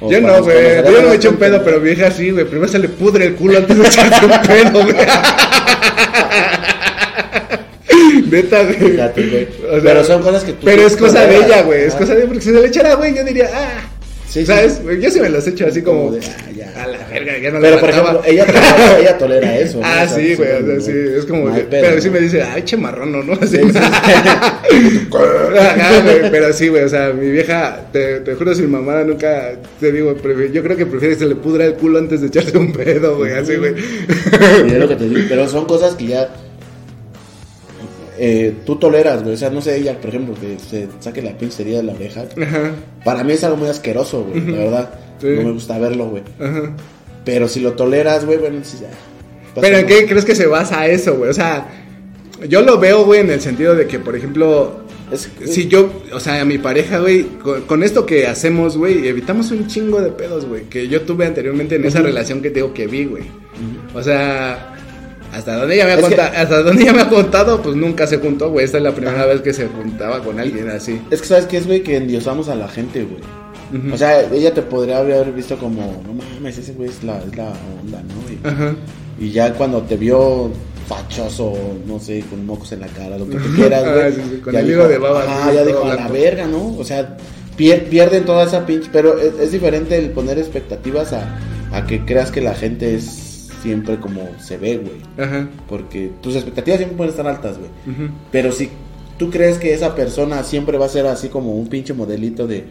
[SPEAKER 3] o
[SPEAKER 2] Yo no, güey. Yo no me echo un pedo, pero vieja sí, güey. Primero se le pudre el culo antes de echarse un pedo, güey. Neta, güey.
[SPEAKER 3] Fíjate, güey.
[SPEAKER 2] O sea,
[SPEAKER 3] pero son cosas que tú.
[SPEAKER 2] Pero es cosa de ella, güey. Es cosa de. Porque si se le echara, güey, yo diría, ah.
[SPEAKER 3] Sí.
[SPEAKER 2] ¿Sabes? Yo sí me los echo así como.
[SPEAKER 3] Como de, ah, ya.
[SPEAKER 2] A la verga, ya no
[SPEAKER 3] Pero por ejemplo, ella tolera, ella tolera eso.
[SPEAKER 2] Ah, sí, güey, o sea, sí, es como, pero sí me dice, ay, che marrano, ¿no? Así,
[SPEAKER 3] Sí,
[SPEAKER 2] pero sí, güey, o sea, mi vieja, te, te juro, sin mamada nunca, te digo, yo creo que prefiere que se le pudra el culo antes de echarse un pedo, güey, así, güey.
[SPEAKER 3] Pero son cosas que ya eh, tú toleras, güey. O sea, no sé, ella, por ejemplo, que se saque la pincería de la oreja.
[SPEAKER 2] Ajá,
[SPEAKER 3] Para mí es algo muy asqueroso, güey, la verdad.
[SPEAKER 2] Sí.
[SPEAKER 3] No me gusta verlo, güey.
[SPEAKER 2] ajá.
[SPEAKER 3] Pero si lo toleras, güey, bueno, sí, ya.
[SPEAKER 2] Pero ¿en qué crees que se basa eso, güey? O sea, yo lo veo, güey, en el sentido de que, por ejemplo,
[SPEAKER 3] Es-
[SPEAKER 2] si yo, o sea, a mi pareja, güey, con, con esto que hacemos, güey, evitamos un chingo de pedos, güey, que yo tuve anteriormente en esa relación que tengo que vi, güey. O sea, hasta donde ella me ha
[SPEAKER 3] que-
[SPEAKER 2] contado, hasta donde ella me ha contado, pues nunca se juntó, güey. Esta es la primera vez que se juntaba con alguien así.
[SPEAKER 3] Es que sabes qué es, güey, que endiosamos a la gente, güey. O sea, ella te podría haber visto como, no mames, ese güey es la, es la onda, ¿no? Y,
[SPEAKER 2] Ajá.
[SPEAKER 3] y ya cuando te vio fachoso, no sé, con mocos en la cara, lo que tú quieras, güey.
[SPEAKER 2] Ah, sí, sí, con
[SPEAKER 3] ya
[SPEAKER 2] el
[SPEAKER 3] dijo,
[SPEAKER 2] de baba, así,
[SPEAKER 3] ya dijo, a la
[SPEAKER 2] blanco".
[SPEAKER 3] verga, ¿no? O sea, pier- pierden toda esa pinche. Pero es, es diferente el poner expectativas a, a que creas que la gente es siempre como se ve, güey.
[SPEAKER 2] Ajá.
[SPEAKER 3] Porque tus expectativas siempre pueden estar altas, güey. Pero si tú crees que esa persona siempre va a ser así como un pinche modelito de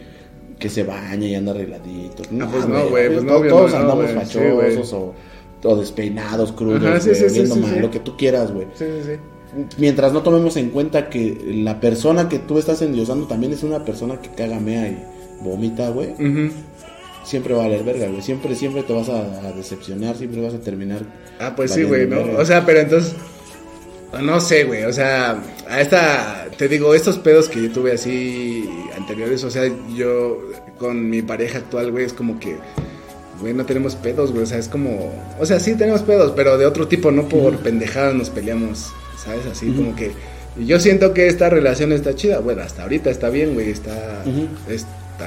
[SPEAKER 3] que se baña y anda arregladito.
[SPEAKER 2] Ah, pues no, güey, pues no,
[SPEAKER 3] to-
[SPEAKER 2] obvio,
[SPEAKER 3] Todos
[SPEAKER 2] no, no,
[SPEAKER 3] andamos
[SPEAKER 2] güey, sí,
[SPEAKER 3] fachosos o, o despeinados, crudos,
[SPEAKER 2] Ajá, sí,
[SPEAKER 3] güey,
[SPEAKER 2] sí,
[SPEAKER 3] mal, lo que tú quieras, güey.
[SPEAKER 2] Sí, sí, sí.
[SPEAKER 3] Mientras no tomemos en cuenta que la persona que tú estás endiosando también es una persona que caga, mea y vomita, güey. Siempre va a valer verga, güey. Siempre, siempre te vas a, a decepcionar, siempre vas a terminar.
[SPEAKER 2] Ah, pues sí, güey, ¿no?
[SPEAKER 3] verga.
[SPEAKER 2] O sea, pero entonces, no sé, güey, o sea, a esta, te digo, estos pedos que yo tuve así anteriores, o sea, yo con mi pareja actual, güey, es como que, güey, no tenemos pedos, güey, o sea, es como, o sea, sí tenemos pedos, pero de otro tipo, no por pendejadas nos peleamos, ¿sabes? Así como que, yo siento que esta relación está chida, bueno, hasta ahorita está bien, güey, está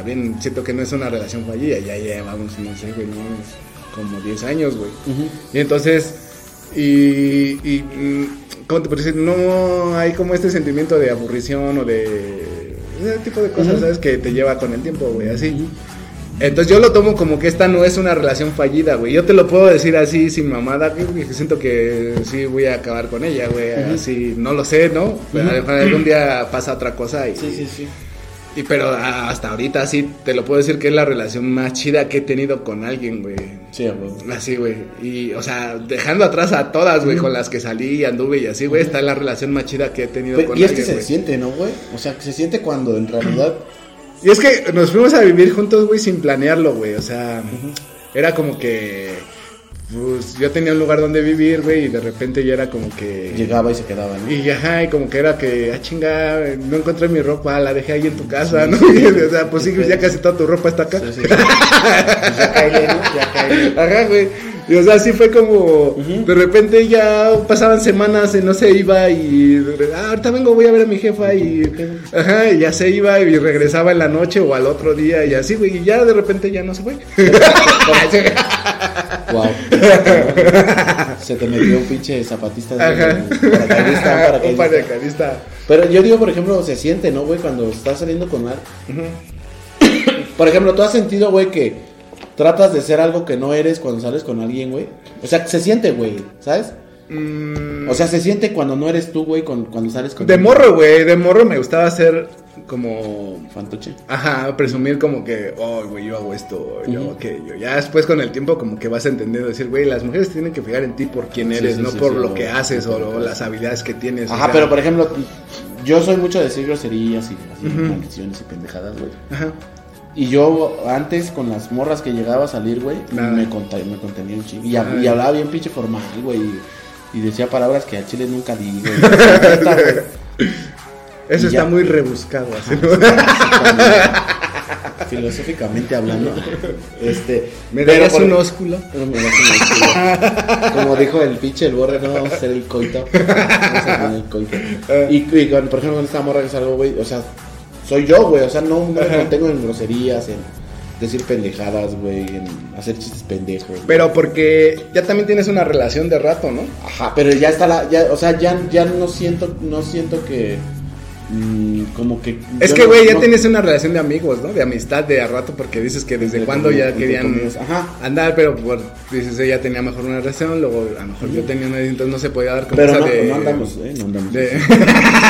[SPEAKER 2] bien, siento que no es una relación fallida, ya llevamos, no sé, güey, no, como 10 años, güey. Y entonces, y, y mm, ¿cómo te decir? No hay como este sentimiento de aburrición o de ese tipo de cosas, ¿sabes? Que te lleva con el tiempo, güey, así. Entonces yo lo tomo como que esta no es una relación fallida, güey. Yo te lo puedo decir así sin mamada, güey, que siento que sí voy a acabar con ella, güey. Así, no lo sé, ¿no? Pero algún día pasa otra cosa y,
[SPEAKER 3] Sí, sí, sí.
[SPEAKER 2] Y pero ah, hasta ahorita sí te lo puedo decir que es la relación más chida que he tenido con alguien, güey.
[SPEAKER 3] Sí, güey.
[SPEAKER 2] Así, güey. Y, o sea, dejando atrás a todas, güey, con las que salí y anduve y así, güey, está la relación más chida que he tenido
[SPEAKER 3] Pero-
[SPEAKER 2] con
[SPEAKER 3] y es que
[SPEAKER 2] alguien,
[SPEAKER 3] se siente, ¿no, güey? O sea, que se siente cuando en realidad.
[SPEAKER 2] Y es que nos fuimos a vivir juntos, güey, sin planearlo, güey. O sea, era como que. Pues yo tenía un lugar donde vivir, güey, y de repente ya era como que.
[SPEAKER 3] Llegaba y se quedaba, ¿no?
[SPEAKER 2] Y ajá, y como que era que, ah, chinga, no encontré mi ropa, la dejé ahí en tu casa, ¿no? o sea, pues sí, ya casi toda tu ropa está acá.
[SPEAKER 3] Sí, sí. Pues ya caíle, ¿no? Ya caíle.
[SPEAKER 2] Ajá, güey. Y o sea, sí fue como. De repente ya pasaban semanas y no se iba y. Ah, ahorita vengo, voy a ver a mi jefa y. Ajá, y ya se iba y regresaba en la noche o al otro día y así, güey. Y ya de repente ya no se fue.
[SPEAKER 3] Wow. Se te metió un pinche zapatista de
[SPEAKER 2] Ajá.
[SPEAKER 3] paracaidista, un paracaidista. Pero yo digo, por ejemplo, se siente, ¿no, güey? Cuando estás saliendo con mar. Por ejemplo, ¿tú has sentido, güey, que tratas de ser algo que no eres cuando sales con alguien, güey? O sea, se siente, güey, ¿sabes?
[SPEAKER 2] Mm,
[SPEAKER 3] O sea, se siente cuando no eres tú, güey, con- cuando sales con
[SPEAKER 2] de morro, güey. De morro me gustaba hacer como.
[SPEAKER 3] Fantoche.
[SPEAKER 2] Ajá, presumir como que, oh, güey, yo hago esto, yo aquello. Ya después con el tiempo como que vas entendiendo, decir, güey, las mujeres tienen que fijar en ti por quién eres,
[SPEAKER 3] sí,
[SPEAKER 2] no
[SPEAKER 3] sí,
[SPEAKER 2] por lo que haces o, las habilidades que tienes. o
[SPEAKER 3] Ajá,
[SPEAKER 2] sea,
[SPEAKER 3] pero por ejemplo, yo soy mucho de decir groserías y así, maldiciones y pendejadas, güey.
[SPEAKER 2] Ajá.
[SPEAKER 3] Y yo antes con las morras que llegaba a salir, güey, me, conta- me contenía un chingo. Y, y hablaba bien pinche formal, güey. Y, decía palabras que a Chile nunca di, güey. Neta, güey.
[SPEAKER 2] Eso está
[SPEAKER 3] ya.
[SPEAKER 2] muy rebuscado, así, ¿no?
[SPEAKER 3] Filosóficamente hablando. Este,
[SPEAKER 2] ¿Me darías
[SPEAKER 3] por-
[SPEAKER 2] un ósculo?
[SPEAKER 3] No, me das un ósculo. Como dijo el pinche el borre, no vamos a hacer el coito. Vamos a poner el coito. Y, y con- por ejemplo, con esta morra que salgo, güey, o sea, soy yo, güey. O sea, no, me contengo en groserías, en decir pendejadas, güey, en hacer chistes pendejos.
[SPEAKER 2] Pero porque ya también tienes una relación de rato, ¿no?
[SPEAKER 3] Ajá, pero ya está la, ya, o sea, ya, ya no siento, no siento que, mm, como que.
[SPEAKER 2] Es que,
[SPEAKER 3] no-
[SPEAKER 2] güey, ya
[SPEAKER 3] no-
[SPEAKER 2] tienes una relación de amigos, ¿no? De amistad de a rato, porque dices que desde cuando ya querían.
[SPEAKER 3] Ajá.
[SPEAKER 2] andar, pero por, dices, ella tenía mejor una relación, luego a lo mejor yo tenía una, entonces no se podía dar como
[SPEAKER 3] Pero
[SPEAKER 2] esa
[SPEAKER 3] no,
[SPEAKER 2] de...
[SPEAKER 3] no andamos, eh, no andamos.
[SPEAKER 2] de-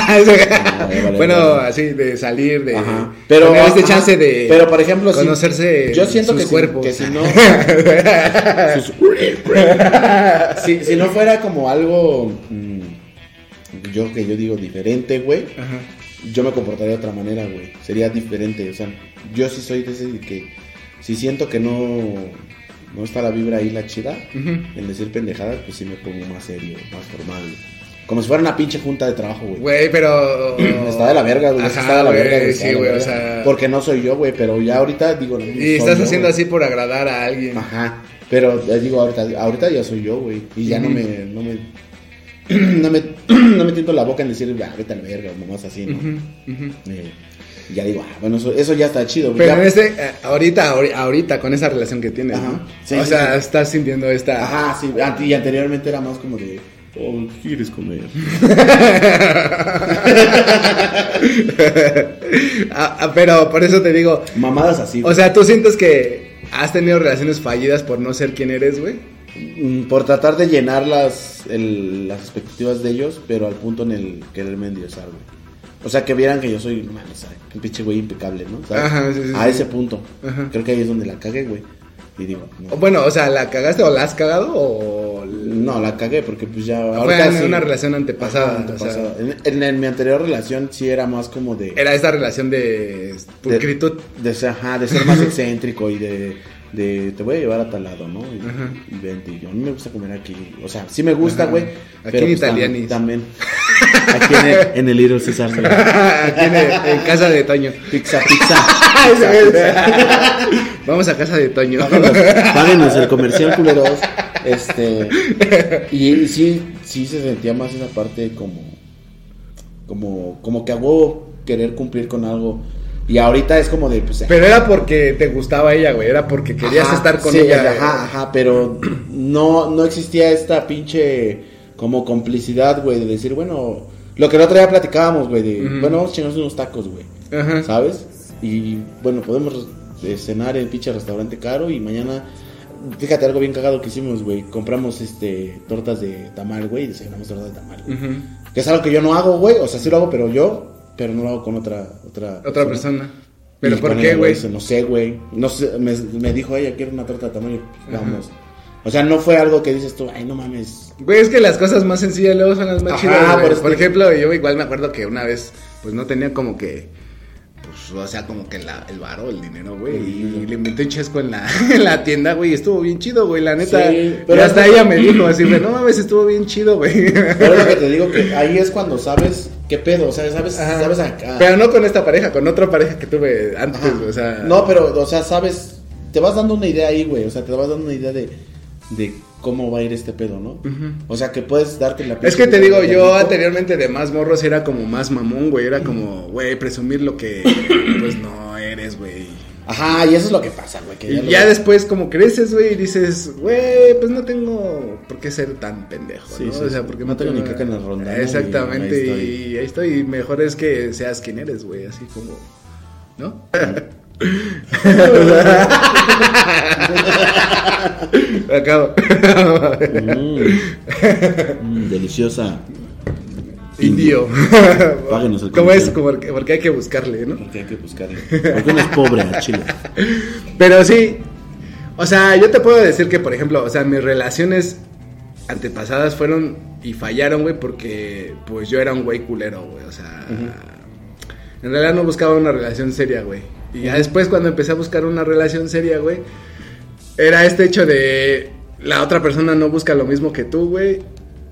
[SPEAKER 3] vale,
[SPEAKER 2] bueno,
[SPEAKER 3] vale.
[SPEAKER 2] así, de salir, de
[SPEAKER 3] Ajá. Pero,
[SPEAKER 2] tener este
[SPEAKER 3] ajá,
[SPEAKER 2] chance de
[SPEAKER 3] pero por ejemplo, si-
[SPEAKER 2] conocerse
[SPEAKER 3] yo siento
[SPEAKER 2] sus
[SPEAKER 3] que si-
[SPEAKER 2] cuerpos.
[SPEAKER 3] que si no, sus- si, si no fuera como algo, mm, yo que yo digo diferente, güey, yo me comportaría de otra manera, güey. Sería diferente, o sea, yo sí soy de ese de que si siento que no no está la vibra ahí la chida,
[SPEAKER 2] Ujú.
[SPEAKER 3] en decir pendejadas, pues sí me pongo más serio, más formal. Como si fuera una pinche junta de trabajo, güey.
[SPEAKER 2] Güey, pero.
[SPEAKER 3] Está de la verga, güey. Está de la verga, güey.
[SPEAKER 2] Sí, güey, o sea.
[SPEAKER 3] Porque no soy yo, güey, pero ya ahorita digo. no
[SPEAKER 2] Y estás
[SPEAKER 3] yo,
[SPEAKER 2] haciendo así por agradar a alguien.
[SPEAKER 3] Ajá. Pero digo, ahorita, ahorita ya soy yo, güey. Y ya no
[SPEAKER 2] Ujú.
[SPEAKER 3] me. No me no me, no me tiento la boca en decir, ah, vete a la verga, o nomás así, ¿no? Eh, ya digo, ah, bueno, eso, eso ya está chido.
[SPEAKER 2] Pero
[SPEAKER 3] ya-
[SPEAKER 2] en este, eh, ahorita, ahori- ahorita, con esa relación que tienes,
[SPEAKER 3] Ajá.
[SPEAKER 2] ¿no?
[SPEAKER 3] Sí,
[SPEAKER 2] o
[SPEAKER 3] sí,
[SPEAKER 2] sea,
[SPEAKER 3] sí.
[SPEAKER 2] estás sintiendo esta.
[SPEAKER 3] Ajá, sí, ante- y anteriormente era más como de, oh, ¿qué quieres comer?
[SPEAKER 2] Ah, ah, pero por eso te digo,
[SPEAKER 3] Mamadas así.
[SPEAKER 2] o sea, tú sientes que has tenido relaciones fallidas por no ser quien eres, güey.
[SPEAKER 3] Mm, por tratar de llenar las, el- las expectativas de ellos, pero al punto en el quererme endiosar, güey. O sea, que vieran que yo soy, man, o sea, un pinche güey impecable, ¿no? ¿Sabes?
[SPEAKER 2] Ajá, sí, sí,
[SPEAKER 3] A
[SPEAKER 2] sí.
[SPEAKER 3] ese punto.
[SPEAKER 2] Ajá.
[SPEAKER 3] Creo que ahí es donde la cagué, güey. Y digo, no.
[SPEAKER 2] Bueno, o sea, ¿la cagaste o la has cagado o
[SPEAKER 3] No, la cagué porque pues ya...
[SPEAKER 2] fue en
[SPEAKER 3] sí.
[SPEAKER 2] una relación antepasada?
[SPEAKER 3] Ajá,
[SPEAKER 2] o sea,
[SPEAKER 3] antepasada. En, en- en mi anterior relación sí era más como de...
[SPEAKER 2] era esta relación de pulcritud.
[SPEAKER 3] De, ajá, de ser más excéntrico y de, de te voy a llevar a tal lado, ¿no? Y, y vente, y yo, a mí me gusta comer aquí. O sea, sí me gusta, güey.
[SPEAKER 2] Aquí en
[SPEAKER 3] pues,
[SPEAKER 2] Italianis.
[SPEAKER 3] También. Aquí en el, en el Little César.
[SPEAKER 2] Aquí en, en casa de Toño.
[SPEAKER 3] Pizza, pizza.
[SPEAKER 2] Vamos a casa de Toño.
[SPEAKER 3] Páguenos, páguenos el comercial, culeros. Este. Y, y sí, sí se sentía más esa parte como. Como, como que hago querer cumplir con algo. Y ahorita es como de, pues.
[SPEAKER 2] Pero era porque te gustaba ella, güey. Era porque querías
[SPEAKER 3] Ajá,
[SPEAKER 2] estar con
[SPEAKER 3] sí,
[SPEAKER 2] ella.
[SPEAKER 3] Ajá, ajá, pero no, no existía esta pinche como complicidad, güey, de decir, bueno, lo que el otro día platicábamos, güey, de, bueno, vamos a chingarnos unos tacos, güey,
[SPEAKER 2] Ajá.
[SPEAKER 3] ¿sabes? Y bueno, podemos eh, cenar en pinche restaurante caro y mañana, fíjate algo bien cagado que hicimos, güey, compramos este tortas de tamal, güey, y desayunamos tortas de tamal.
[SPEAKER 2] Ujú.
[SPEAKER 3] Que es algo que yo no hago, güey, o sea, sí lo hago, pero yo, pero no lo hago con otra, otra,
[SPEAKER 2] Otra persona. ¿Pero
[SPEAKER 3] y
[SPEAKER 2] por qué, güey?
[SPEAKER 3] No sé, güey. No sé, me, me dijo ella, quiero una torta de tamaño. Pues, vamos. O sea, no fue algo que dices tú, ay, no mames.
[SPEAKER 2] Güey, es que las cosas más sencillas luego son las más
[SPEAKER 3] Ajá,
[SPEAKER 2] chidas,
[SPEAKER 3] por
[SPEAKER 2] Por,
[SPEAKER 3] eso te-
[SPEAKER 2] ejemplo, yo igual me acuerdo que una vez, pues no tenía como que, pues, o sea, como que la- el varo, el dinero, güey. Y le inventé un chesco en la, en la tienda, güey, y estuvo bien chido, güey, la neta.
[SPEAKER 3] Sí,
[SPEAKER 2] pero hasta
[SPEAKER 3] es-
[SPEAKER 2] ella me dijo así, güey, no mames, estuvo bien chido, güey.
[SPEAKER 3] Pero es lo que te digo, que ahí es cuando sabes qué pedo, o sea, sabes,
[SPEAKER 2] Ajá.
[SPEAKER 3] sabes acá.
[SPEAKER 2] Pero no con esta pareja, con otra pareja que tuve antes,
[SPEAKER 3] Ajá.
[SPEAKER 2] o sea.
[SPEAKER 3] No, pero, o sea, sabes, te vas dando una idea ahí, güey. O sea, te vas dando una idea de, de cómo va a ir este pedo, ¿no? O sea, que puedes darte la
[SPEAKER 2] Es que te digo, yo
[SPEAKER 3] rico.
[SPEAKER 2] anteriormente de más morros era como más mamón, güey. Era como, güey, presumir lo que pues no eres, güey.
[SPEAKER 3] Ajá, y eso es lo que pasa, güey. que
[SPEAKER 2] Y ya después como creces, güey, y dices, güey, pues no tengo por qué ser tan pendejo,
[SPEAKER 3] Sí,
[SPEAKER 2] ¿no?
[SPEAKER 3] sí,
[SPEAKER 2] o sea, porque
[SPEAKER 3] No tengo ni caca en la ronda.
[SPEAKER 2] Exactamente,
[SPEAKER 3] Y ahí estoy.
[SPEAKER 2] y ahí estoy. Y mejor es que seas quien eres, güey, así como, ¿no? Acabo.
[SPEAKER 3] Mm. Mm, deliciosa.
[SPEAKER 2] Indio.
[SPEAKER 3] Páguenos el
[SPEAKER 2] ¿Cómo es? Como porque hay que buscarle, ¿no?
[SPEAKER 3] Porque hay que buscarle. Porque uno es pobre a Chile.
[SPEAKER 2] Pero sí, o sea, yo te puedo decir que, por ejemplo, o sea, mis relaciones antepasadas fueron y fallaron, güey, porque pues yo era un güey culero, güey, o sea, en realidad no buscaba una relación seria, güey. Y ya después cuando empecé a buscar una relación seria, güey, era este hecho de la otra persona no busca lo mismo que tú, güey,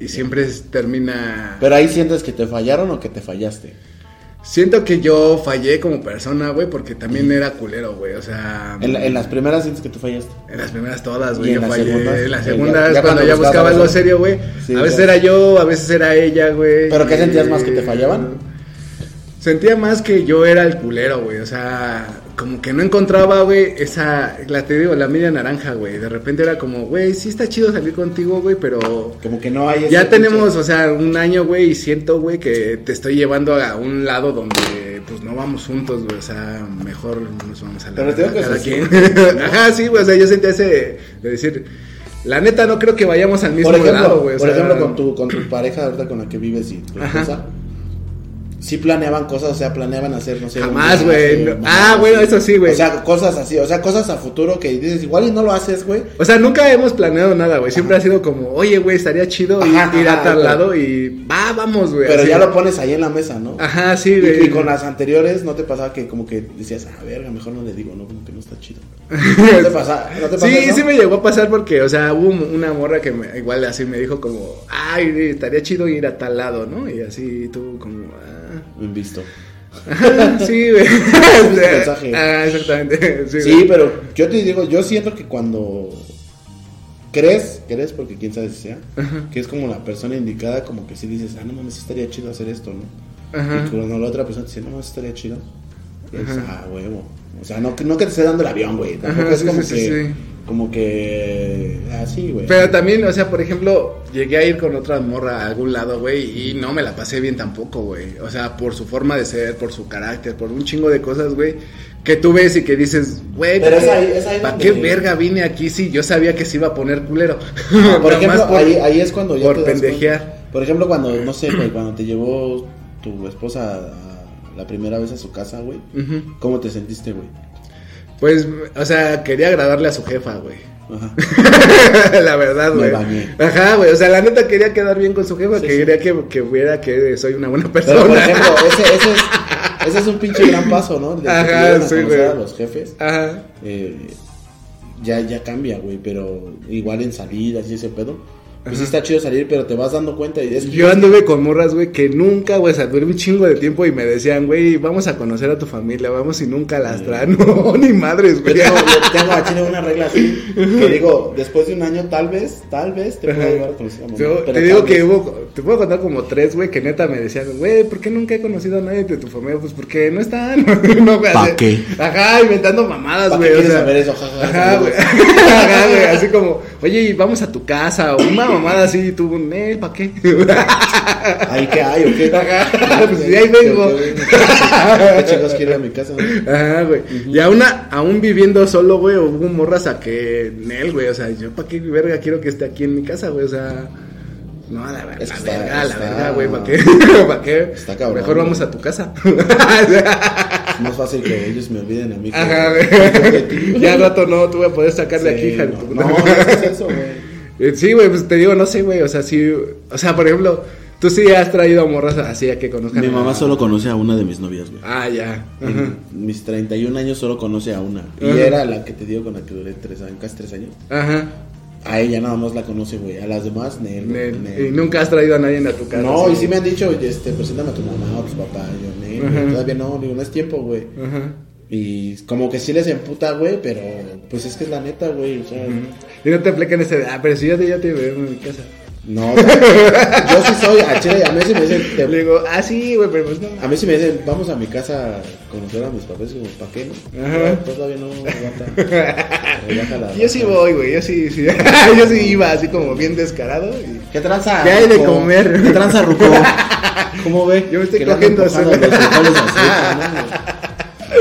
[SPEAKER 2] y siempre es- termina...
[SPEAKER 3] Pero ahí sientes que te fallaron o que te fallaste.
[SPEAKER 2] Siento que yo fallé como persona, güey, porque también era culero, güey, o sea...
[SPEAKER 3] En, la- en las primeras sientes que tú fallaste.
[SPEAKER 2] En las primeras todas,
[SPEAKER 3] ¿Y
[SPEAKER 2] güey, yo fallé.
[SPEAKER 3] segundas?
[SPEAKER 2] En las segundas,
[SPEAKER 3] ya
[SPEAKER 2] cuando
[SPEAKER 3] cuando
[SPEAKER 2] ya
[SPEAKER 3] buscabas
[SPEAKER 2] buscaba algo serio, güey.
[SPEAKER 3] Sí,
[SPEAKER 2] a veces
[SPEAKER 3] ya.
[SPEAKER 2] era yo, a veces era ella, güey.
[SPEAKER 3] ¿Pero qué sentías más, que te fallaban?
[SPEAKER 2] Sentía más que yo era el culero, güey. O sea, como que no encontraba, güey, esa, la te digo, la media naranja, güey. De repente era como, güey, sí está chido salir contigo, güey, pero
[SPEAKER 3] Como que no hay
[SPEAKER 2] ya
[SPEAKER 3] pinche-
[SPEAKER 2] tenemos, o sea, un año, güey, y siento, güey, que te estoy llevando a un lado donde, pues, no vamos juntos, güey, o sea, mejor nos vamos a la
[SPEAKER 3] Pero te digo que
[SPEAKER 2] cada quien. Ajá, sí, güey, o sea, yo sentía ese, de decir, la neta no creo que vayamos al mismo
[SPEAKER 3] Por ejemplo,
[SPEAKER 2] lado, güey, o
[SPEAKER 3] por
[SPEAKER 2] sea,
[SPEAKER 3] ejemplo con, tu, con tu pareja ahorita con la que vives y tu esposa, sí planeaban cosas, o sea, planeaban hacer, no sé.
[SPEAKER 2] Jamás, güey, no- ah, bueno, eso sí, güey.
[SPEAKER 3] O sea, cosas así, o sea, cosas a futuro que dices, igual y no lo haces, güey.
[SPEAKER 2] O sea, nunca hemos planeado nada, güey. Siempre ha sido como, oye, güey, estaría chido ir,
[SPEAKER 3] Ajá,
[SPEAKER 2] ir a
[SPEAKER 3] ajá,
[SPEAKER 2] tal lado y va, vamos, güey.
[SPEAKER 3] Pero
[SPEAKER 2] así.
[SPEAKER 3] ya lo pones ahí en la mesa, ¿no?
[SPEAKER 2] Ajá, sí, güey.
[SPEAKER 3] y con las anteriores, ¿no te pasaba que como que decías, ah, verga, mejor no le digo, no, como que no está chido? ¿No te pasa? ¿No te pasa
[SPEAKER 2] Sí,
[SPEAKER 3] eso?
[SPEAKER 2] sí me llegó a pasar porque, o sea, hubo una morra que me- igual así me dijo como, ay, estaría chido ir a tal lado, ¿no? Y así tú como,
[SPEAKER 3] Bien visto.
[SPEAKER 2] Ajá, sí, güey.
[SPEAKER 3] mensaje.
[SPEAKER 2] ah, exactamente. Sí,
[SPEAKER 3] Sí, pero yo te digo, yo siento que cuando crees, crees porque quién sabe si sea, que es como la persona indicada, como que si dices, ah, no mames, estaría chido hacer esto, ¿no?
[SPEAKER 2] Ajá.
[SPEAKER 3] Y cuando la otra persona te dice, no mames, estaría chido, y dices, ah, huevo. O sea, no, que- no que te esté dando el avión, güey. Tampoco
[SPEAKER 2] Ajá,
[SPEAKER 3] es
[SPEAKER 2] sí,
[SPEAKER 3] como
[SPEAKER 2] sí,
[SPEAKER 3] que,
[SPEAKER 2] sí, sí.
[SPEAKER 3] Como que, así, güey.
[SPEAKER 2] Pero también, o sea, por ejemplo, llegué a ir con otra morra a algún lado, güey, y no me la pasé bien tampoco, güey. O sea, por su forma de ser, por su carácter, por un chingo de cosas, güey, que tú ves y que dices, güey,
[SPEAKER 3] Pero
[SPEAKER 2] ¿para
[SPEAKER 3] es
[SPEAKER 2] qué-
[SPEAKER 3] ahí- es ahí
[SPEAKER 2] ¿para
[SPEAKER 3] donde-
[SPEAKER 2] qué verga vine aquí si yo sabía que se iba a poner culero?
[SPEAKER 3] Por ejemplo, ahí, ahí es cuando ya
[SPEAKER 2] por
[SPEAKER 3] te
[SPEAKER 2] pendejear.
[SPEAKER 3] cuenta. Por ejemplo, cuando, no sé, güey, cuando te llevó tu esposa a- la primera vez a su casa, güey. ¿Cómo te sentiste, güey?
[SPEAKER 2] Pues, o sea, quería agradarle a su jefa, güey.
[SPEAKER 3] Ajá.
[SPEAKER 2] la verdad,
[SPEAKER 3] Me
[SPEAKER 2] güey.
[SPEAKER 3] bañé.
[SPEAKER 2] Ajá, güey. O sea, la neta quería quedar bien con su jefa,
[SPEAKER 3] Sí,
[SPEAKER 2] que
[SPEAKER 3] sí.
[SPEAKER 2] quería que, que viera que soy una buena
[SPEAKER 3] Pero,
[SPEAKER 2] persona.
[SPEAKER 3] por ejemplo, ese, ese, es, ese es un pinche gran paso, ¿no? De
[SPEAKER 2] Ajá, sí, güey.
[SPEAKER 3] a los jefes.
[SPEAKER 2] Ajá.
[SPEAKER 3] eh, ya, ya cambia, güey. Pero igual en salidas y ese pedo. Pues sí está chido salir, pero te vas dando cuenta. Y es que
[SPEAKER 2] Yo anduve con morras, güey, que nunca, güey, o sea, duré un chingo de tiempo y me decían, güey, vamos a conocer a tu familia, vamos y nunca las traen. No, ni madres,
[SPEAKER 3] Yo
[SPEAKER 2] güey.
[SPEAKER 3] tengo, yo tengo a Chile una regla así, que digo, después de un año tal vez, tal vez te pueda llevar a conocer a mamá.
[SPEAKER 2] Yo te digo que
[SPEAKER 3] vez-
[SPEAKER 2] hubo, te puedo contar como tres, güey, que neta me decían, güey, ¿por qué nunca he conocido a nadie de tu familia? Pues porque no están. no, güey,
[SPEAKER 3] ¿Pa
[SPEAKER 2] así-
[SPEAKER 3] qué?
[SPEAKER 2] Ajá, inventando mamadas,
[SPEAKER 3] ¿Para
[SPEAKER 2] güey. o
[SPEAKER 3] quieres
[SPEAKER 2] sea,
[SPEAKER 3] saber eso?
[SPEAKER 2] Ajá, güey. Ajá, güey, así como, oye, y vamos a tu casa, o mamada así, y tú, Nel, ¿para qué?
[SPEAKER 3] ¿Ahí qué hay o qué?
[SPEAKER 2] Ajá, pues sí, ahí vengo.
[SPEAKER 3] ¿Qué chicos quiero ir a mi casa?
[SPEAKER 2] Ajá, güey. Y aún, a- aún viviendo solo, güey, hubo morras a que Nel, güey. O sea, yo para qué verga quiero que esté aquí en mi casa, güey. O sea, no, la, ver-
[SPEAKER 3] Es
[SPEAKER 2] la verga, la verga, güey. ¿Para qué? ¿Para qué?
[SPEAKER 3] Está cabrón,
[SPEAKER 2] Mejor vamos a tu casa.
[SPEAKER 3] Es más fácil que ellos me olviden a mí.
[SPEAKER 2] Ajá, güey. Ya rato no, tú vas a poder sacar de
[SPEAKER 3] Sí,
[SPEAKER 2] aquí, hija
[SPEAKER 3] no, no, no es eso, güey.
[SPEAKER 2] Eh, Sí, güey, pues te digo, no sé, güey. O sea, sí. O sea, por ejemplo, tú sí has traído morras así a que conozcan.
[SPEAKER 3] Mi
[SPEAKER 2] a-
[SPEAKER 3] mamá solo conoce a una de mis novias, güey.
[SPEAKER 2] Ah, ya. Ajá.
[SPEAKER 3] Mis 31 años solo conoce a una. Y
[SPEAKER 2] Ajá.
[SPEAKER 3] era la que te digo con la que duré tres años, casi tres años.
[SPEAKER 2] Ajá.
[SPEAKER 3] A ella nada más la conoce, güey. A las demás, Nel.
[SPEAKER 2] Nel.
[SPEAKER 3] Nel.
[SPEAKER 2] Y nunca has traído a nadie a tu casa.
[SPEAKER 3] No, y sí me han dicho, este, preséntame a tu mamá o a tus papás. Yo, Nel, todavía no, digo, no es tiempo, güey.
[SPEAKER 2] Ajá.
[SPEAKER 3] Y como que sí les emputa, güey, pero pues es que es la neta, güey. O sea,
[SPEAKER 2] Y no te aplican ese de, ah, pero si yo te, ya te veo en mi casa.
[SPEAKER 3] no, o sea, yo sí soy, a Chile, a mí sí me dicen, te-
[SPEAKER 2] Le digo, ah, sí, güey, pero pues no.
[SPEAKER 3] a mí sí me dicen, vamos a mi casa a conocer a mis papás, y como, ¿para qué no?
[SPEAKER 2] Ajá.
[SPEAKER 3] No, todavía no aguanta. Relaja la
[SPEAKER 2] Yo sí voy, güey, yo sí, sí. yo sí iba así como bien descarado. Y...
[SPEAKER 3] ¿Qué tranza?
[SPEAKER 2] ¿Qué hay de
[SPEAKER 3] Ruco?
[SPEAKER 2] comer?
[SPEAKER 3] ¿Qué tranza, Ruco? ¿Cómo ve?
[SPEAKER 2] Yo me estoy
[SPEAKER 3] Que le
[SPEAKER 2] cogiendo
[SPEAKER 3] empujando los frijoles ¿no?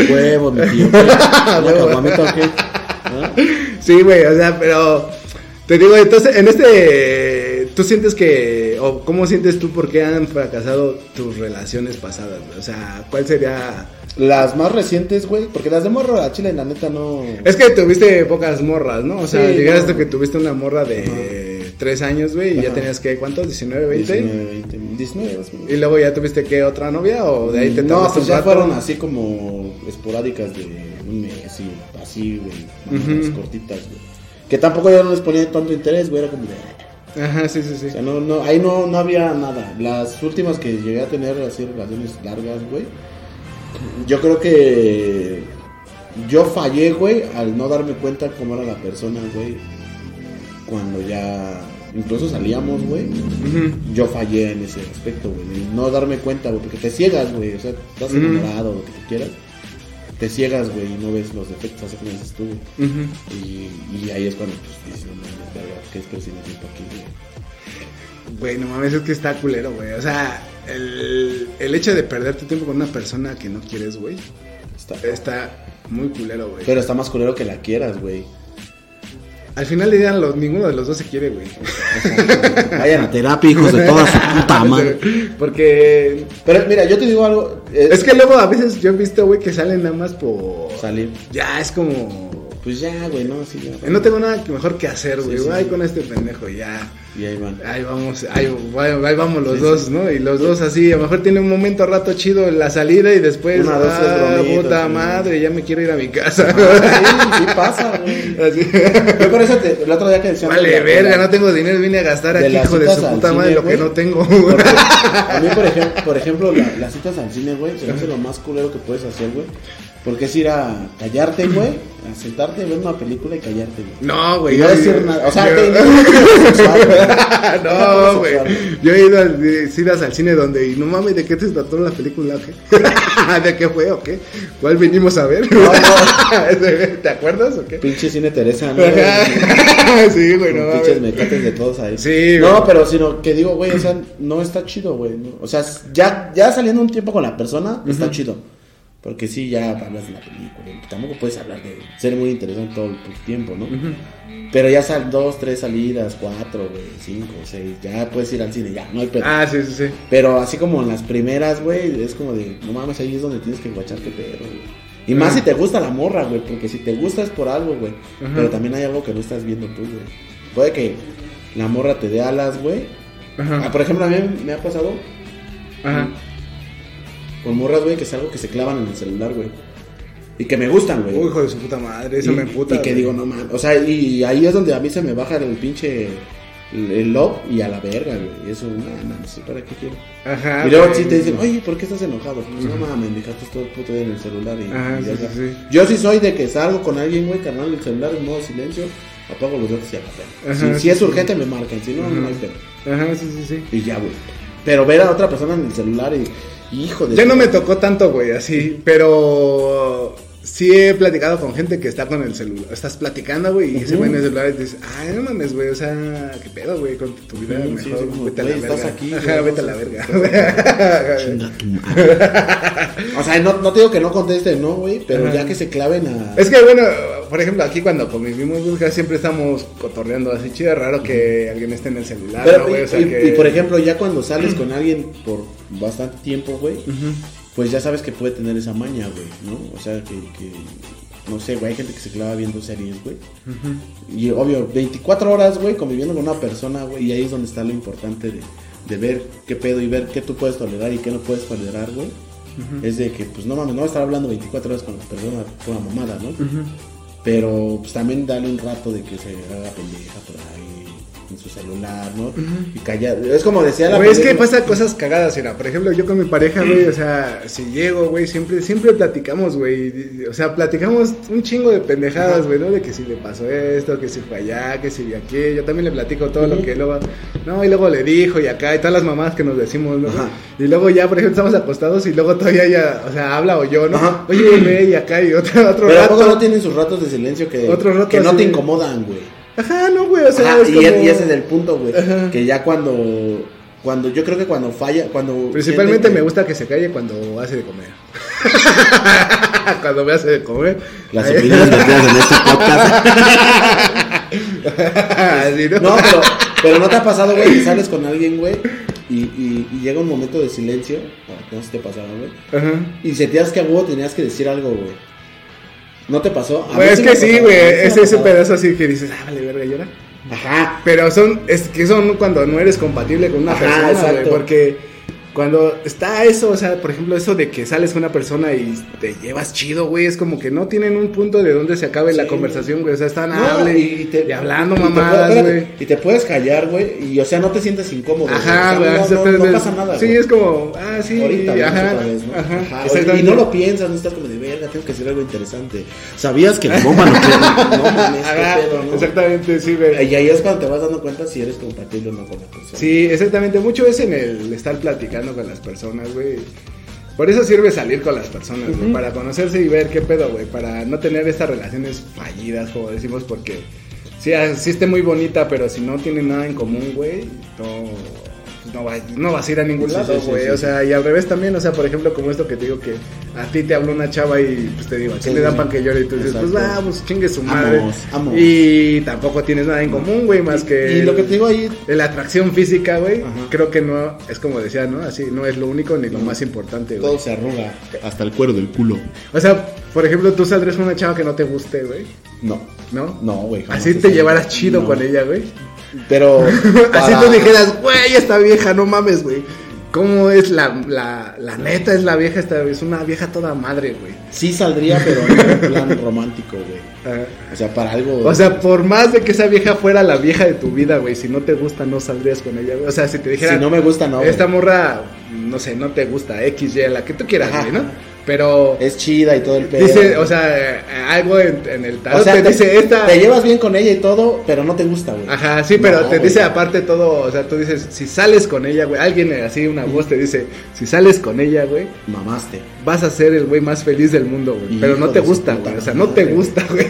[SPEAKER 3] Huevo, mi tío. ¿qué? ¿Ah?
[SPEAKER 2] Sí, güey, o sea, pero te digo, entonces, en este, tú sientes que, o cómo sientes tú por qué han fracasado tus relaciones pasadas, güey? O sea, ¿cuál sería?
[SPEAKER 3] Las más recientes, güey, porque las de morro a Chile, la neta, no...
[SPEAKER 2] Es que tuviste pocas morras, ¿no? O sea,
[SPEAKER 3] Sí,
[SPEAKER 2] llegaste
[SPEAKER 3] no.
[SPEAKER 2] que tuviste una morra de tres años, güey, y ya tenías que, ¿cuántos? ¿19, 20?
[SPEAKER 3] 19, 20, 19, más o menos.
[SPEAKER 2] Y luego ya tuviste que otra novia o de ahí te
[SPEAKER 3] No, pues ya
[SPEAKER 2] rato?
[SPEAKER 3] fueron así como esporádicas de un mes y así, güey, cortitas, güey. Que tampoco yo no les ponía tanto interés, güey, era como de...
[SPEAKER 2] Ajá, sí, sí, sí.
[SPEAKER 3] O sea, no, no, ahí no, no había nada. Las últimas que llegué a tener así relaciones largas, güey. Yo creo que yo fallé, güey, al no darme cuenta cómo era la persona, güey. Cuando ya incluso salíamos, güey. Yo fallé en ese aspecto, güey. No darme cuenta, güey, porque te ciegas, güey. O sea, estás enamorado, lo que tú quieras. Te ciegas, güey, y no ves los defectos, así como dices tú. Y, y ahí es cuando pues, dices, no mames, verga, ¿qué es que si tiempo aquí, güey?
[SPEAKER 2] Güey, no mames, es que está culero, güey. O sea, el, el hecho de perder tu tiempo con una persona que no quieres, güey,
[SPEAKER 3] Está,
[SPEAKER 2] está muy culero, güey.
[SPEAKER 3] Pero está más culero que la quieras, güey.
[SPEAKER 2] Al final de día, los, ninguno de los dos se quiere, güey.
[SPEAKER 3] Vayan a terapia, hijos de toda su puta madre.
[SPEAKER 2] Porque
[SPEAKER 3] Pero mira, yo te digo algo. eh,
[SPEAKER 2] es que luego a veces yo he visto, güey, que salen nada más por...
[SPEAKER 3] Salir.
[SPEAKER 2] Ya, es como...
[SPEAKER 3] Pues ya, güey, no, sí, ya.
[SPEAKER 2] No tengo nada mejor que hacer, güey.
[SPEAKER 3] Sí, sí,
[SPEAKER 2] Ay,
[SPEAKER 3] sí.
[SPEAKER 2] con este pendejo, ya.
[SPEAKER 3] Y ahí van.
[SPEAKER 2] Ahí vamos, ahí, ahí vamos los dos, ¿no? Y los dos así, a lo mejor tiene un momento rato chido en la salida y después,
[SPEAKER 3] Una, dos,
[SPEAKER 2] ah, puta madre, ya me quiero ir a mi casa.
[SPEAKER 3] Ah, sí, sí pasa, güey.
[SPEAKER 2] Así.
[SPEAKER 3] Yo por eso te- el otro día que decíamos
[SPEAKER 2] Vale, verga, no tengo dinero, vine a gastar
[SPEAKER 3] de
[SPEAKER 2] aquí, hijo de su puta
[SPEAKER 3] cine,
[SPEAKER 2] madre, lo que no tengo.
[SPEAKER 3] Porque a mí, por ejemplo, por ejemplo la- las citas al cine, güey, se me hace lo más culero que puedes hacer, güey. Porque es ir a callarte, güey, a sentarte, ver una película y callarte, güey.
[SPEAKER 2] No, güey.
[SPEAKER 3] Y no
[SPEAKER 2] yo-
[SPEAKER 3] decir nada. O sea,
[SPEAKER 2] yo-
[SPEAKER 3] te no sexual, güey.
[SPEAKER 2] No. Yo he ido a de- citas al cine donde, y no mames, ¿de qué te trató la película o qué? ¿De qué fue o qué? ¿Cuál venimos a ver? ¿Te acuerdas o qué?
[SPEAKER 3] Pinche cine Teresa, ¿no?
[SPEAKER 2] sí, güey, no
[SPEAKER 3] pinches mecates de todos ahí.
[SPEAKER 2] Sí,
[SPEAKER 3] No, pero sino que digo, güey, o sea, no está chido, güey. ¿no? O sea, ya, ya saliendo un tiempo con la persona, está chido. Porque sí, ya hablas de la película. Tampoco puedes hablar de ser muy interesante todo el tiempo, ¿no? Pero ya sal dos, tres salidas, cuatro, güey, cinco, seis. Ya puedes ir al cine, ya, no hay pedo.
[SPEAKER 2] Ah, sí, sí, sí.
[SPEAKER 3] Pero así como en las primeras, güey, es como de, no mames, ahí es donde tienes que guachar qué pedo, güey. Y más si te gusta la morra, güey, porque si te gusta es por algo, güey.
[SPEAKER 2] Ajá.
[SPEAKER 3] Pero también hay algo que no estás viendo tú, güey. Puede que la morra te dé alas, güey. Ah, por ejemplo, a mí me ha pasado
[SPEAKER 2] Ajá.
[SPEAKER 3] Con morras, güey, que es algo que se clavan en el celular, güey. Y que me gustan, güey.
[SPEAKER 2] Uy, hijo de su puta madre, eso
[SPEAKER 3] y,
[SPEAKER 2] me emputa.
[SPEAKER 3] y que
[SPEAKER 2] güey.
[SPEAKER 3] digo, no mames. O sea, y ahí es donde a mí se me baja el pinche. El, el love y a la verga, güey. Y eso, no mames, ¿para qué quiero?
[SPEAKER 2] Ajá.
[SPEAKER 3] y luego sí te dicen, oye, ¿por qué estás enojado? Pues no mames, me dejaste todo el puto día en el celular. Y,
[SPEAKER 2] Ajá,
[SPEAKER 3] y
[SPEAKER 2] sí.
[SPEAKER 3] Yo sí soy de que salgo con alguien, güey, carnal, el celular en modo silencio, apago los datos y a la verga.
[SPEAKER 2] Ajá,
[SPEAKER 3] Si, es urgente, me marcan, si no, no hay pedo.
[SPEAKER 2] Ajá, sí, sí, sí.
[SPEAKER 3] Y ya, güey. Pero ver a otra persona en el celular y, hijo de.
[SPEAKER 2] Ya no me tocó tanto, güey, así, pero sí he platicado con gente que está con el celular. Estás platicando, güey, y se ven en el celular y dices, ay, no mames, güey, o sea, qué pedo, güey, con tu vida, mejor,
[SPEAKER 3] sí, sí, como,
[SPEAKER 2] vete a la
[SPEAKER 3] güey,
[SPEAKER 2] verga.
[SPEAKER 3] estás aquí,
[SPEAKER 2] Ajá, vete a la verga.
[SPEAKER 3] Chinga tu madre. o sea, no, no te digo que no conteste, no, güey, pero
[SPEAKER 2] Ajá.
[SPEAKER 3] ya que se claven a.
[SPEAKER 2] Es que bueno, por ejemplo, aquí cuando convivimos, casi siempre estamos cotorreando así chido, raro que alguien esté en el celular,
[SPEAKER 3] Pero,
[SPEAKER 2] ¿no, güey?
[SPEAKER 3] y,
[SPEAKER 2] O sea,
[SPEAKER 3] y-
[SPEAKER 2] que-
[SPEAKER 3] y, por ejemplo, ya cuando sales con alguien por bastante tiempo, güey, pues ya sabes que puede tener esa maña, güey, ¿no? O sea, que, que, no sé, güey, hay gente que se clava viendo series, güey. Y obvio, 24 horas, güey, conviviendo con una persona, güey, y ahí es donde está lo importante de, de ver qué pedo y ver qué tú puedes tolerar y qué no puedes tolerar, güey. Es de que, pues no mames, no vas a estar hablando 24 horas con la persona por una mamada, ¿no? Pero pues también dale un rato de que se haga pendeja por ahí su celular, ¿no? Y callar. Es como decía la
[SPEAKER 2] Güey, es que pasa cosas cagadas, mira, por ejemplo, yo con mi pareja, güey, o sea, si llego, güey, siempre, siempre platicamos, güey, o sea, platicamos un chingo de pendejadas, güey, ¿no? De que si le pasó esto, que si fue allá, que si de aquí, yo también le platico todo lo que luego, no, y luego le dijo y acá, y todas las mamás que nos decimos, ¿no? Y luego ya, por ejemplo, estamos acostados y luego todavía ya, o sea, habla o yo, ¿no? Oye, ve y acá y otro, otro
[SPEAKER 3] Pero a
[SPEAKER 2] rato.
[SPEAKER 3] poco no tienen sus ratos de silencio que, que no te incomodan, güey.
[SPEAKER 2] Ajá, no, güey, o sea,
[SPEAKER 3] Ajá,
[SPEAKER 2] es
[SPEAKER 3] y,
[SPEAKER 2] como...
[SPEAKER 3] es- y ese es el punto, güey.
[SPEAKER 2] Ajá.
[SPEAKER 3] Que ya cuando. Cuando yo creo que cuando falla, cuando.
[SPEAKER 2] Principalmente me gusta que se calle cuando hace de comer. cuando me hace de comer.
[SPEAKER 3] Las
[SPEAKER 2] Ahí-
[SPEAKER 3] opiniones vertidas en este podcast.
[SPEAKER 2] Así, ¿no?
[SPEAKER 3] No, pero, pero no te ha pasado, güey, que sales con alguien, güey, y, y, y llega un momento de silencio, o no sé si te pasaba, güey,
[SPEAKER 2] Ajá.
[SPEAKER 3] y sentías que a huevo tenías que decir algo, güey. ¿No te pasó? A
[SPEAKER 2] Pues es
[SPEAKER 3] sí
[SPEAKER 2] que sí, güey.
[SPEAKER 3] me
[SPEAKER 2] Ese, pedazo así que dices, ah, vale, verga, llora.
[SPEAKER 3] Ajá.
[SPEAKER 2] Pero son, es que son cuando no eres compatible con una
[SPEAKER 3] Ajá,
[SPEAKER 2] persona, güey. Porque cuando está eso, o sea, por ejemplo, eso de que sales con una persona y te llevas chido, güey, es como que no tienen un punto de donde se acabe la conversación, güey. O sea, están
[SPEAKER 3] No,
[SPEAKER 2] hable
[SPEAKER 3] y, te-
[SPEAKER 2] y hablando
[SPEAKER 3] y
[SPEAKER 2] mamadas, güey.
[SPEAKER 3] Y te puedes callar, güey, y o sea, no te sientes incómodo.
[SPEAKER 2] Ajá,
[SPEAKER 3] güey. O sea, no, no- no pasa nada.
[SPEAKER 2] Sí, es como, ah, sí,
[SPEAKER 3] Ahorita
[SPEAKER 2] ajá,
[SPEAKER 3] otra vez, ¿no?
[SPEAKER 2] ajá.
[SPEAKER 3] Y no lo piensas, no estás como de verga, tengo que decir algo interesante. ¿Sabías que la bomba no mames, qué pedo, ¿no?
[SPEAKER 2] Exactamente, sí, güey.
[SPEAKER 3] Y ahí es cuando te vas dando cuenta si eres compatible o no con la persona.
[SPEAKER 2] Sí, exactamente. Mucho es en el estar platicando con las personas, güey. Por eso sirve salir con las personas, güey. Para conocerse y ver qué pedo, güey. Para no tener estas relaciones fallidas, como decimos, porque sí, existe muy bonita, pero si no tienen nada en común, güey, no, no, va- no vas a ir a ningún
[SPEAKER 3] Sí,
[SPEAKER 2] lado,
[SPEAKER 3] sí,
[SPEAKER 2] güey.
[SPEAKER 3] sí,
[SPEAKER 2] o sea, y al revés también, o sea, por ejemplo, como esto que te digo que a ti te habló una chava y pues te digo, aquí
[SPEAKER 3] Sí,
[SPEAKER 2] le dan pan que llore y tú dices, pues vamos, chingue su madre.
[SPEAKER 3] Amos, amos.
[SPEAKER 2] Y tampoco tienes nada en común, güey, más que.
[SPEAKER 3] Y lo que te digo ahí,
[SPEAKER 2] la atracción física, güey, creo que no, es como decía, ¿no? Así, no es lo único ni lo más importante, güey.
[SPEAKER 3] todo se arruga hasta el cuero del culo.
[SPEAKER 2] O sea, por ejemplo, tú saldrías con una chava que no te guste, güey.
[SPEAKER 3] No.
[SPEAKER 2] ¿No?
[SPEAKER 3] No, güey.
[SPEAKER 2] Así te
[SPEAKER 3] salido.
[SPEAKER 2] llevaras chido
[SPEAKER 3] No.
[SPEAKER 2] con ella, güey.
[SPEAKER 3] Pero.
[SPEAKER 2] Así tú dijeras, güey, esta vieja, no mames, güey. ¿Cómo es la, la, la neta? Es la vieja, esta, es una vieja toda madre, güey.
[SPEAKER 3] Sí saldría, pero en plan romántico, güey.
[SPEAKER 2] Ajá.
[SPEAKER 3] O sea, para algo.
[SPEAKER 2] O sea, por más de que esa vieja fuera la vieja de tu vida, güey, si no te gusta, no saldrías con ella, güey. O sea, si te dijera,
[SPEAKER 3] si no me gusta, no. güey.
[SPEAKER 2] esta morra, no sé, no te gusta, X, Y, la que tú quieras,
[SPEAKER 3] Ajá.
[SPEAKER 2] güey, ¿no? Pero
[SPEAKER 3] Es chida y todo el pedo.
[SPEAKER 2] dice, o sea, algo en, en el tarot
[SPEAKER 3] O sea,
[SPEAKER 2] te,
[SPEAKER 3] te,
[SPEAKER 2] dice esta.
[SPEAKER 3] te llevas bien con ella y todo, pero no te gusta, güey.
[SPEAKER 2] Ajá, sí, pero
[SPEAKER 3] No,
[SPEAKER 2] te
[SPEAKER 3] güey.
[SPEAKER 2] dice aparte todo, o sea, tú dices, si sales con ella, güey, alguien así, una voz te dice, si sales con ella, güey,
[SPEAKER 3] Mamaste.
[SPEAKER 2] vas a ser el güey más feliz del mundo, güey. Pero no te gusta,
[SPEAKER 3] puta
[SPEAKER 2] güey. O sea, no te gusta, güey.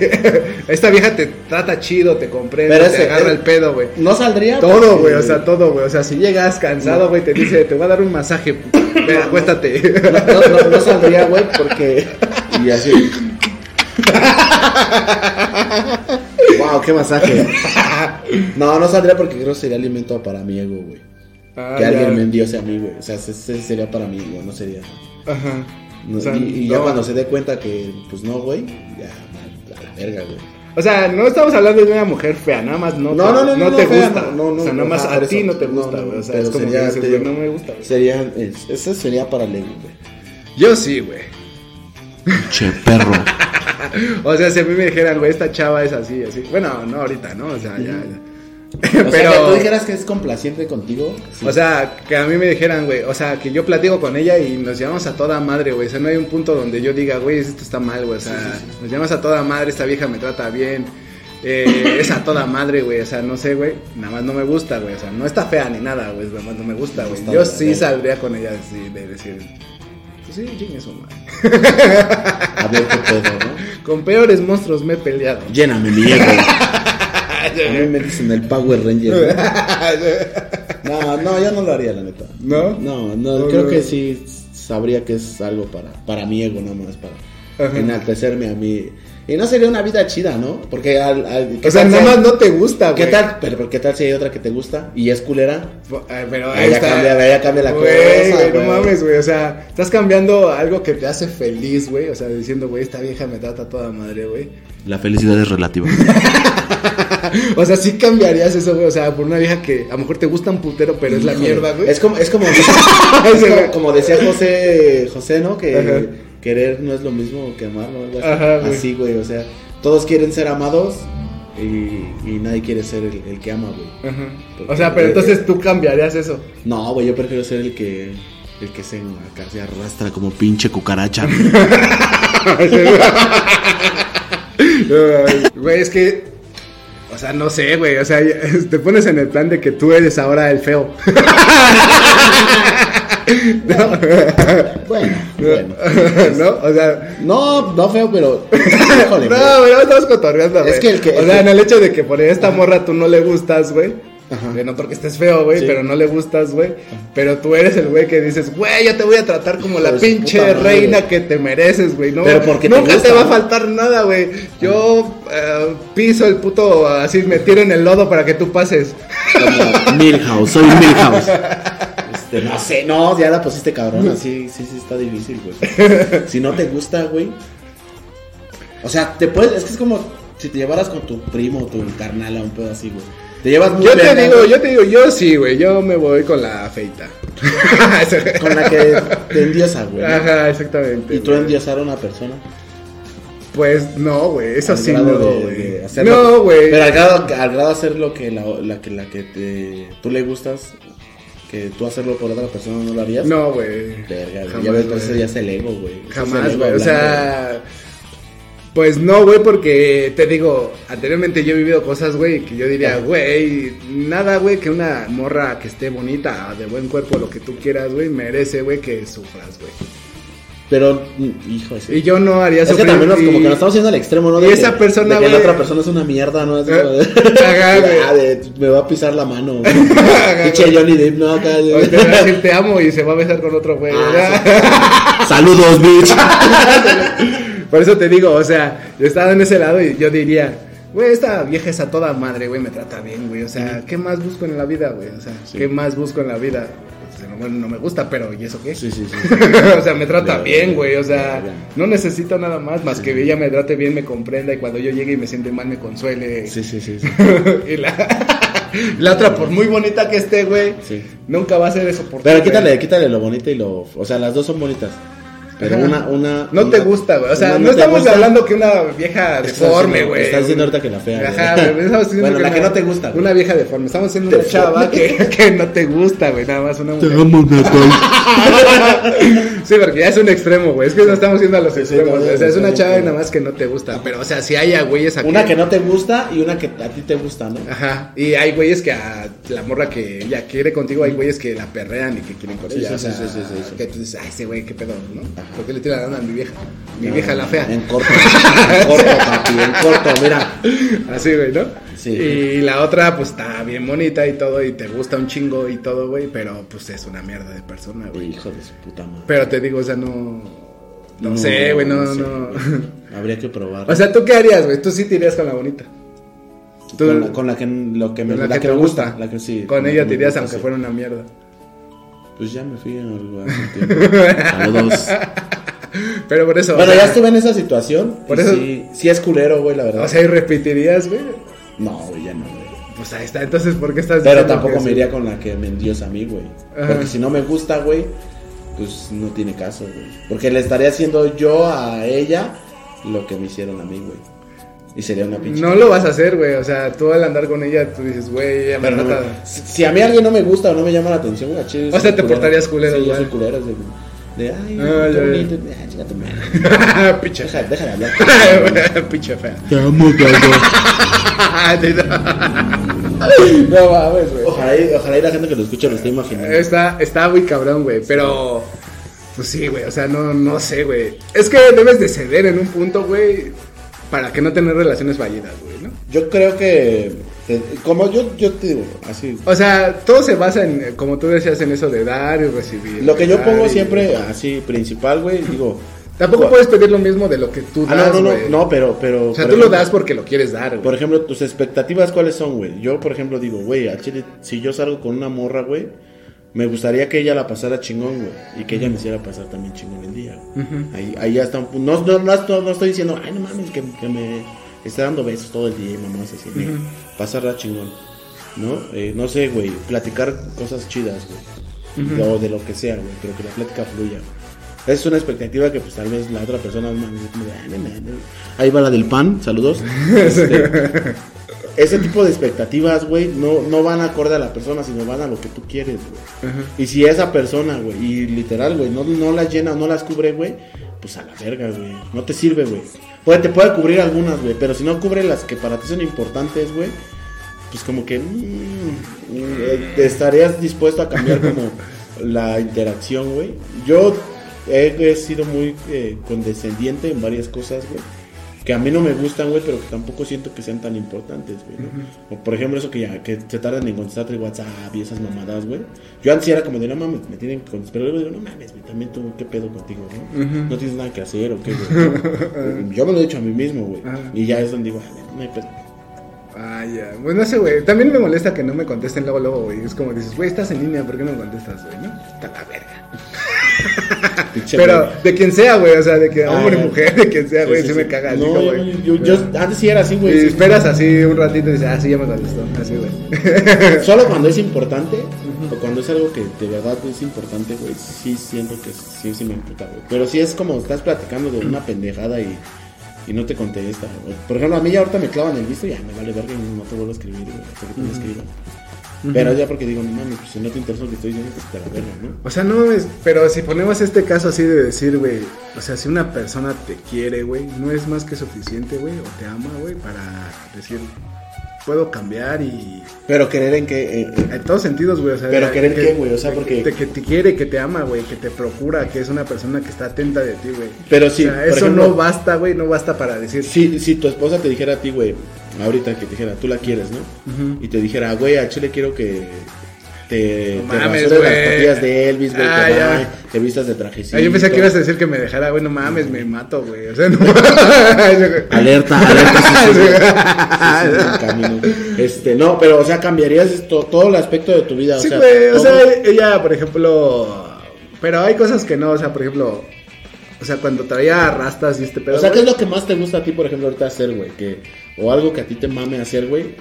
[SPEAKER 2] Esta vieja te trata chido, te comprende,
[SPEAKER 3] Pero
[SPEAKER 2] te agarra
[SPEAKER 3] eh,
[SPEAKER 2] el pedo, güey.
[SPEAKER 3] No saldría.
[SPEAKER 2] Todo, güey, o sea, todo, güey. O sea, si llegas cansado, güey, te dice, te voy a dar un masaje, acuéstate.
[SPEAKER 3] No, no, no güey, porque. Y así. wow, qué masaje. No, no saldría porque creo que sería alimento para mi ego, güey.
[SPEAKER 2] Ah,
[SPEAKER 3] que
[SPEAKER 2] ya.
[SPEAKER 3] alguien me enviose a mí, güey. O sea, ese, sería para mí, güey. No sería.
[SPEAKER 2] Ajá.
[SPEAKER 3] no-
[SPEAKER 2] O sea,
[SPEAKER 3] y y ya cuando se dé cuenta que, pues no, güey, ya, a la verga, güey.
[SPEAKER 2] O sea, no estamos hablando de una mujer fea, nada más no,
[SPEAKER 3] No,
[SPEAKER 2] te,
[SPEAKER 3] no, no, no,
[SPEAKER 2] te gusta.
[SPEAKER 3] no, no,
[SPEAKER 2] o sea, nada más a ti no te gusta, güey. O sea,
[SPEAKER 3] pero
[SPEAKER 2] es como
[SPEAKER 3] sería,
[SPEAKER 2] que no me gusta.
[SPEAKER 3] Sería, es- ese sería para el ego, güey.
[SPEAKER 2] Yo sí, güey.
[SPEAKER 3] Che, perro.
[SPEAKER 2] O sea, si a mí me dijeran, güey, esta chava es así, así. Bueno, no ahorita, ¿no? O sea, ya, ya.
[SPEAKER 3] O sea, que tú dijeras que es complaciente contigo. sí.
[SPEAKER 2] O sea, que a mí me dijeran, güey, o sea, que yo platico con ella y nos llevamos a toda madre, güey. O sea, no hay un punto donde yo diga, güey, esto está mal, güey. O sea, nos llevamos a toda madre, esta vieja me trata bien. Eh, es a toda madre, güey. O sea, no sé, güey. Nada más no me gusta, güey. O sea, no está fea ni nada, güey. Nada más no me gusta, güey. Yo sí saldría con ella así, de decir, pues sí, chingue su madre.
[SPEAKER 3] A ver qué pedo, ¿no?
[SPEAKER 2] Con peores monstruos me he peleado.
[SPEAKER 3] Lléname mi ego. A mí me dicen el Power Ranger. ¿no? No, no, yo no lo haría, la neta.
[SPEAKER 2] ¿No?
[SPEAKER 3] No, no,
[SPEAKER 2] No,
[SPEAKER 3] creo
[SPEAKER 2] no.
[SPEAKER 3] que sí sabría que es algo para, para mi ego, nada más, para
[SPEAKER 2] Ajá.
[SPEAKER 3] enaltecerme a mí. Y no sería una vida chida, ¿no? Porque al. al- ¿qué
[SPEAKER 2] O sea, nada más no te gusta, güey.
[SPEAKER 3] ¿Qué tal? Pero, pero ¿qué tal si hay otra que te gusta y es culera?
[SPEAKER 2] Eh, Pero
[SPEAKER 3] Ahí ya cambia- ahí ya cambia la
[SPEAKER 2] Güey,
[SPEAKER 3] cosa,
[SPEAKER 2] güey, no mames, güey. O sea, estás cambiando algo que te hace feliz, güey. O sea, diciendo, güey, esta vieja me trata toda madre, güey.
[SPEAKER 3] La felicidad es relativa.
[SPEAKER 2] O sea, sí cambiarías eso, güey. O sea, por una vieja que a lo mejor te gusta un putero, pero es la mierda, güey.
[SPEAKER 3] Es como, es como, es como, como decía José, José, ¿no? Que
[SPEAKER 2] Ajá.
[SPEAKER 3] Querer no es lo mismo que amar, ¿no? Algo así.
[SPEAKER 2] Ajá, güey.
[SPEAKER 3] Así, güey, o sea, todos quieren ser amados y, y nadie quiere ser el, el que ama, güey.
[SPEAKER 2] Ajá. O sea, pero entonces tú cambiarías eso.
[SPEAKER 3] No, güey, yo prefiero ser el que, el que se, acá se arrastra como pinche cucaracha.
[SPEAKER 2] Güey, es que. O sea, no sé, güey. O sea, te pones en el plan de que tú eres ahora el feo.
[SPEAKER 3] bueno, bueno.
[SPEAKER 2] ¿No? O sea.
[SPEAKER 3] No, no feo, pero... Híjole,
[SPEAKER 2] No,
[SPEAKER 3] güey.
[SPEAKER 2] no estamos cotorreando, güey.
[SPEAKER 3] Es que el que-
[SPEAKER 2] O sea,
[SPEAKER 3] que-
[SPEAKER 2] en el hecho de que por esta morra tú no le gustas, güey.
[SPEAKER 3] Ajá.
[SPEAKER 2] Que no porque estés feo, güey,
[SPEAKER 3] Sí.
[SPEAKER 2] pero no le gustas, güey. Pero tú eres el güey que dices, güey, yo te voy a tratar como la pinche reina que te mereces, güey. No,
[SPEAKER 3] Pero porque te
[SPEAKER 2] nunca te,
[SPEAKER 3] gusta,
[SPEAKER 2] va a faltar nada, güey. Yo eh, piso el puto, así me tiro en el lodo para que tú pases.
[SPEAKER 3] Como Milhouse, soy Milhouse. Este, no sé, no, ya la pusiste cabrón, así, sí, sí, está difícil, güey. Si no te gusta, güey. O sea, te puedes, es que es como si te llevaras con tu primo o tu carnal a un pedo así, güey. Te llevas muy
[SPEAKER 2] Yo te digo,
[SPEAKER 3] güey,
[SPEAKER 2] yo te digo, yo sí, güey. Yo me voy con la feita.
[SPEAKER 3] Con la que te endiosa, güey.
[SPEAKER 2] Aja, exactamente.
[SPEAKER 3] Y tú endiosar a una persona.
[SPEAKER 2] Pues no, güey, eso sí no, güey. No, güey.
[SPEAKER 3] Pero al grado, al grado de hacer lo que la, la que la que te, tú le gustas, que tú hacerlo por otra persona no lo harías.
[SPEAKER 2] No, güey.
[SPEAKER 3] Verga, güey.
[SPEAKER 2] Jamás,
[SPEAKER 3] Ya ves,
[SPEAKER 2] güey.
[SPEAKER 3] entonces ya es el ego, güey.
[SPEAKER 2] Jamás, güey. O
[SPEAKER 3] hablando,
[SPEAKER 2] sea, pues no, güey, porque te digo, anteriormente yo he vivido cosas, güey, que yo diría, güey, nada, güey, que una morra que esté bonita, de buen cuerpo, lo que tú quieras, güey, merece, güey, que sufras, güey.
[SPEAKER 3] Pero, mm, hijo, ese.
[SPEAKER 2] Y yo no haría
[SPEAKER 3] Es que también nos, como
[SPEAKER 2] y-
[SPEAKER 3] que nos estamos yendo al extremo, ¿no?
[SPEAKER 2] y
[SPEAKER 3] De
[SPEAKER 2] esa
[SPEAKER 3] que-
[SPEAKER 2] persona,
[SPEAKER 3] de que la otra persona es una mierda, ¿no? Es como de,
[SPEAKER 2] ajá, güey.
[SPEAKER 3] Ah, de, me va a pisar la mano. güey. Pinche Johnny Depp, ¿no? Acá,
[SPEAKER 2] O te va a decir te amo y se va a besar con otro güey.
[SPEAKER 3] Ah. Saludos, bitch.
[SPEAKER 2] Por eso te digo, o sea, yo estaba en ese lado y yo diría, güey, esta vieja es a toda madre, güey, me trata bien, güey. O sea, ¿qué más busco en la vida, güey? O sea, ¿qué más busco en la vida? pues no, me gusta, pero ¿y eso qué?
[SPEAKER 3] Sí, sí, sí.
[SPEAKER 2] o sea, me trata
[SPEAKER 3] Ya,
[SPEAKER 2] bien, güey. O sea,
[SPEAKER 3] ya.
[SPEAKER 2] no necesito nada más, más que ella me trate bien, me comprenda y cuando yo llegue y me siente mal, me consuele.
[SPEAKER 3] Sí, sí, sí. sí.
[SPEAKER 2] y la, la otra, por muy bonita que esté, güey,
[SPEAKER 3] Sí.
[SPEAKER 2] nunca va a ser eso por
[SPEAKER 3] Pero quítale, quítale lo bonito y lo. O sea, las dos son bonitas. Pero
[SPEAKER 2] Ajá.
[SPEAKER 3] una, una.
[SPEAKER 2] No
[SPEAKER 3] una-
[SPEAKER 2] te gusta, güey. O sea, no,
[SPEAKER 3] te
[SPEAKER 2] estamos
[SPEAKER 3] gusta.
[SPEAKER 2] hablando que una vieja deforme, güey.
[SPEAKER 3] Estás diciendo ahorita que la fea.
[SPEAKER 2] Ajá,
[SPEAKER 3] güey. Bueno, la
[SPEAKER 2] una-
[SPEAKER 3] que no te gusta.
[SPEAKER 2] Una vieja deforme. Estamos haciendo una chava que, que no te gusta, güey. Nada más una mujer.
[SPEAKER 1] amo, Natal.
[SPEAKER 2] Sí, porque ya es un extremo, güey. Es que no estamos yendo a los extremos. o sea, es una chava nada más que no te gusta. Pero, o sea, si hay a güeyes aquí.
[SPEAKER 3] Una que no te gusta y una que a ti te gusta, ¿no?
[SPEAKER 2] Ajá. Y hay güeyes que a la morra que ella quiere contigo, hay güeyes que la perrean y que quieren con
[SPEAKER 3] Sí,
[SPEAKER 2] ella.
[SPEAKER 3] sí,
[SPEAKER 2] o sea,
[SPEAKER 3] sí, sí, sí, sí.
[SPEAKER 2] Que tú dices, ay, ese güey, qué pedo, ¿no? ¿Por qué le tira la lana a mi vieja? Mi vieja la fea.
[SPEAKER 3] En corto. En corto, papi, en corto, mira.
[SPEAKER 2] Así, güey, ¿no?
[SPEAKER 3] Sí.
[SPEAKER 2] Y la otra, pues está bien bonita y todo, y te gusta un chingo y todo, güey, pero pues es una mierda de persona, güey.
[SPEAKER 3] Hijo de su puta madre.
[SPEAKER 2] Pero te digo, o sea, no. No, sé, güey, no,
[SPEAKER 3] sé,
[SPEAKER 2] no.
[SPEAKER 3] Habría que probar.
[SPEAKER 2] O sea, ¿tú qué harías, güey? Tú sí te irías con la bonita. Tú-
[SPEAKER 3] con, la, con la que lo que me,
[SPEAKER 2] la,
[SPEAKER 3] la
[SPEAKER 2] que,
[SPEAKER 3] me
[SPEAKER 2] gusta.
[SPEAKER 3] La que sí.
[SPEAKER 2] con
[SPEAKER 3] la
[SPEAKER 2] ella te irías aunque
[SPEAKER 3] sí.
[SPEAKER 2] fuera una mierda.
[SPEAKER 3] Pues ya me fui a hace tiempo. Saludos.
[SPEAKER 2] Pero por eso.
[SPEAKER 3] Bueno,
[SPEAKER 2] o sea,
[SPEAKER 3] ya estuve en esa situación.
[SPEAKER 2] Por eso-
[SPEAKER 3] Sí, sí es culero, güey, la verdad.
[SPEAKER 2] O sea, y repetirías, güey.
[SPEAKER 3] no, güey, ya no, güey.
[SPEAKER 2] Pues ahí está. Entonces, ¿por qué estás
[SPEAKER 3] Pero tampoco me iría con la que me endiosa a mí, güey. Porque si no me gusta, güey, pues no tiene caso, güey. Porque le estaría haciendo yo a ella lo que me hicieron a mí, güey. Y sería una pinche.
[SPEAKER 2] No lo vas a hacer, güey. O sea, tú al andar con ella, tú dices, güey, ella me
[SPEAKER 3] no,
[SPEAKER 2] trata.
[SPEAKER 3] si, si a mí alguien no me gusta o no me llama la atención, güey, chile,
[SPEAKER 2] O sea, te
[SPEAKER 3] culero.
[SPEAKER 2] portarías culero,
[SPEAKER 3] Sí, yo soy culero. De, de ay,
[SPEAKER 2] Ah,
[SPEAKER 3] qué bonito. Ah, chica tu madre.
[SPEAKER 2] Pinche
[SPEAKER 3] Deja, deja de hablar.
[SPEAKER 2] Pinche fea.
[SPEAKER 1] Te amo,
[SPEAKER 2] no mames, güey.
[SPEAKER 3] Ojalá, y- ojalá y la gente que lo escucha lo esté imaginando.
[SPEAKER 2] Está, está muy cabrón, güey. Pero, pues sí, güey. O sea, no, no sé, güey. Es que debes de ceder en un punto, güey. Para que no tener relaciones fallidas, güey, ¿no?
[SPEAKER 3] Yo creo que, como yo, yo te digo, así.
[SPEAKER 2] O sea, todo se basa en, como tú decías, en eso de dar y recibir.
[SPEAKER 3] Lo que yo pongo
[SPEAKER 2] y-
[SPEAKER 3] siempre así, principal, güey, digo.
[SPEAKER 2] Tampoco puedes pedir lo mismo de lo que tú
[SPEAKER 3] Ah,
[SPEAKER 2] das,
[SPEAKER 3] no, no,
[SPEAKER 2] güey.
[SPEAKER 3] no, no, pero, pero.
[SPEAKER 2] O sea, tú lo das porque lo quieres dar, güey.
[SPEAKER 3] Por ejemplo, tus expectativas, ¿cuáles son, güey? Yo, por ejemplo, digo, güey, al chile, si yo salgo con una morra, güey, me gustaría que ella la pasara chingón, güey. Y que ella me hiciera pasar también chingón el día, ahí, ahí ya está un punto. No, no, no, no, estoy diciendo, ay, no mames, que, que me esté dando besos todo el día y mamás así. ¿no? Pasarla chingón, ¿no? Eh, no sé, güey, platicar cosas chidas, güey. O de lo que sea, güey, pero que la plática fluya, güey. Es una expectativa que pues tal vez la otra persona "Ah, no, no, no". Ahí va la del pan, saludos. Este, ese tipo de expectativas, güey, no, no van acorde a la persona, sino van a lo que tú quieres, güey. Y si esa persona, güey, y literal, güey, no, no las llena, no las cubre, güey, pues a la verga, güey. No te sirve, güey. Puede, te puede cubrir algunas, güey, pero si no cubre las que para ti son importantes, güey, pues como que mm, mm, eh, estarías dispuesto a cambiar como la interacción, güey. Yo he, he sido muy eh, condescendiente en varias cosas, güey. Que a mí no me gustan, güey, pero que tampoco siento que sean tan importantes, güey. ¿no? O por ejemplo, eso que ya, que se tardan en contestarte el WhatsApp y esas mamadas, güey. Yo antes era como de, no mames, me tienen que contestar. Pero luego digo, no mames, güey, también tú, ¿qué pedo contigo, no? No tienes nada que hacer o qué, güey. Yo me lo he dicho a mí mismo, güey. Y ya es donde digo, "Ah, no hay pedo.
[SPEAKER 2] Ah, ya. Pues no sé, güey. También me molesta que no me contesten luego, luego, güey. Es como dices, güey, estás en línea, ¿por qué no me contestas, güey? ¿No? Está la verga. Pero de quien sea, güey. O sea, de que
[SPEAKER 3] Ah,
[SPEAKER 2] hombre,
[SPEAKER 3] ya.
[SPEAKER 2] mujer, de quien sea,
[SPEAKER 3] Sí,
[SPEAKER 2] güey.
[SPEAKER 3] sí,
[SPEAKER 2] Sí,
[SPEAKER 3] sí.
[SPEAKER 2] me caga. así
[SPEAKER 3] No,
[SPEAKER 2] como,
[SPEAKER 3] yo,
[SPEAKER 2] güey.
[SPEAKER 3] yo, yo antes sí era así, güey.
[SPEAKER 2] Y
[SPEAKER 3] sí.
[SPEAKER 2] esperas así un ratito y dices, ah, sí, ya me contestó. Así, güey.
[SPEAKER 3] Solo cuando es importante o cuando es algo que de verdad es importante, güey, sí siento que sí, sí me imputa, güey. Pero si es como estás platicando de una pendejada y, y no te contesta. Por ejemplo, a mí ya ahorita me clavan el visto y ya me vale verga y no te vuelvo a escribir, güey, hasta que me Pero ya porque digo, no mames, pues si no te interesa lo que estoy diciendo, pues te la verga, ¿no?
[SPEAKER 2] O sea, no es. Pero si ponemos este caso así de decir, güey. O sea, si una persona te quiere, güey, no es más que suficiente, güey, o te ama, güey, para decir, puedo cambiar y.
[SPEAKER 3] Pero querer en que... eh, eh,
[SPEAKER 2] En todos sentidos, güey. O sea,
[SPEAKER 3] Pero querer
[SPEAKER 2] que-
[SPEAKER 3] qué, güey, o sea, porque-
[SPEAKER 2] que te quiere, que te ama, güey, que te procura, que es una persona que está atenta de ti, güey.
[SPEAKER 3] Pero sí,
[SPEAKER 2] O sea, eso
[SPEAKER 3] ejemplo-
[SPEAKER 2] no basta, güey, no basta para decir.
[SPEAKER 3] Si, si tu esposa te dijera a ti, güey, ahorita que te dijera, tú la quieres, ¿no? Y te dijera, güey, a Chile quiero que, te,
[SPEAKER 2] No
[SPEAKER 3] te
[SPEAKER 2] mames,
[SPEAKER 3] las patillas de Elvis, güey,
[SPEAKER 2] Ah,
[SPEAKER 3] va- te vistas de trajecito.
[SPEAKER 2] Ah, yo pensé que ibas a decir que me dejara, güey, no mames, me mato, güey. O sea, no.
[SPEAKER 3] Alerta, alerta, sí, sí, sí. Sí, sí, el camino. Este, no, pero, o sea, cambiarías esto, todo el aspecto de tu vida. O
[SPEAKER 2] Sí,
[SPEAKER 3] sea,
[SPEAKER 2] güey, o
[SPEAKER 3] todo-
[SPEAKER 2] sea, ella, por ejemplo. Pero hay cosas que no, o sea, por ejemplo. O sea, cuando traía rastas y este pedo.
[SPEAKER 3] o sea, ¿qué es lo que más te gusta a ti, por ejemplo, ahorita hacer, güey? Que, o algo que a ti te mame hacer, güey.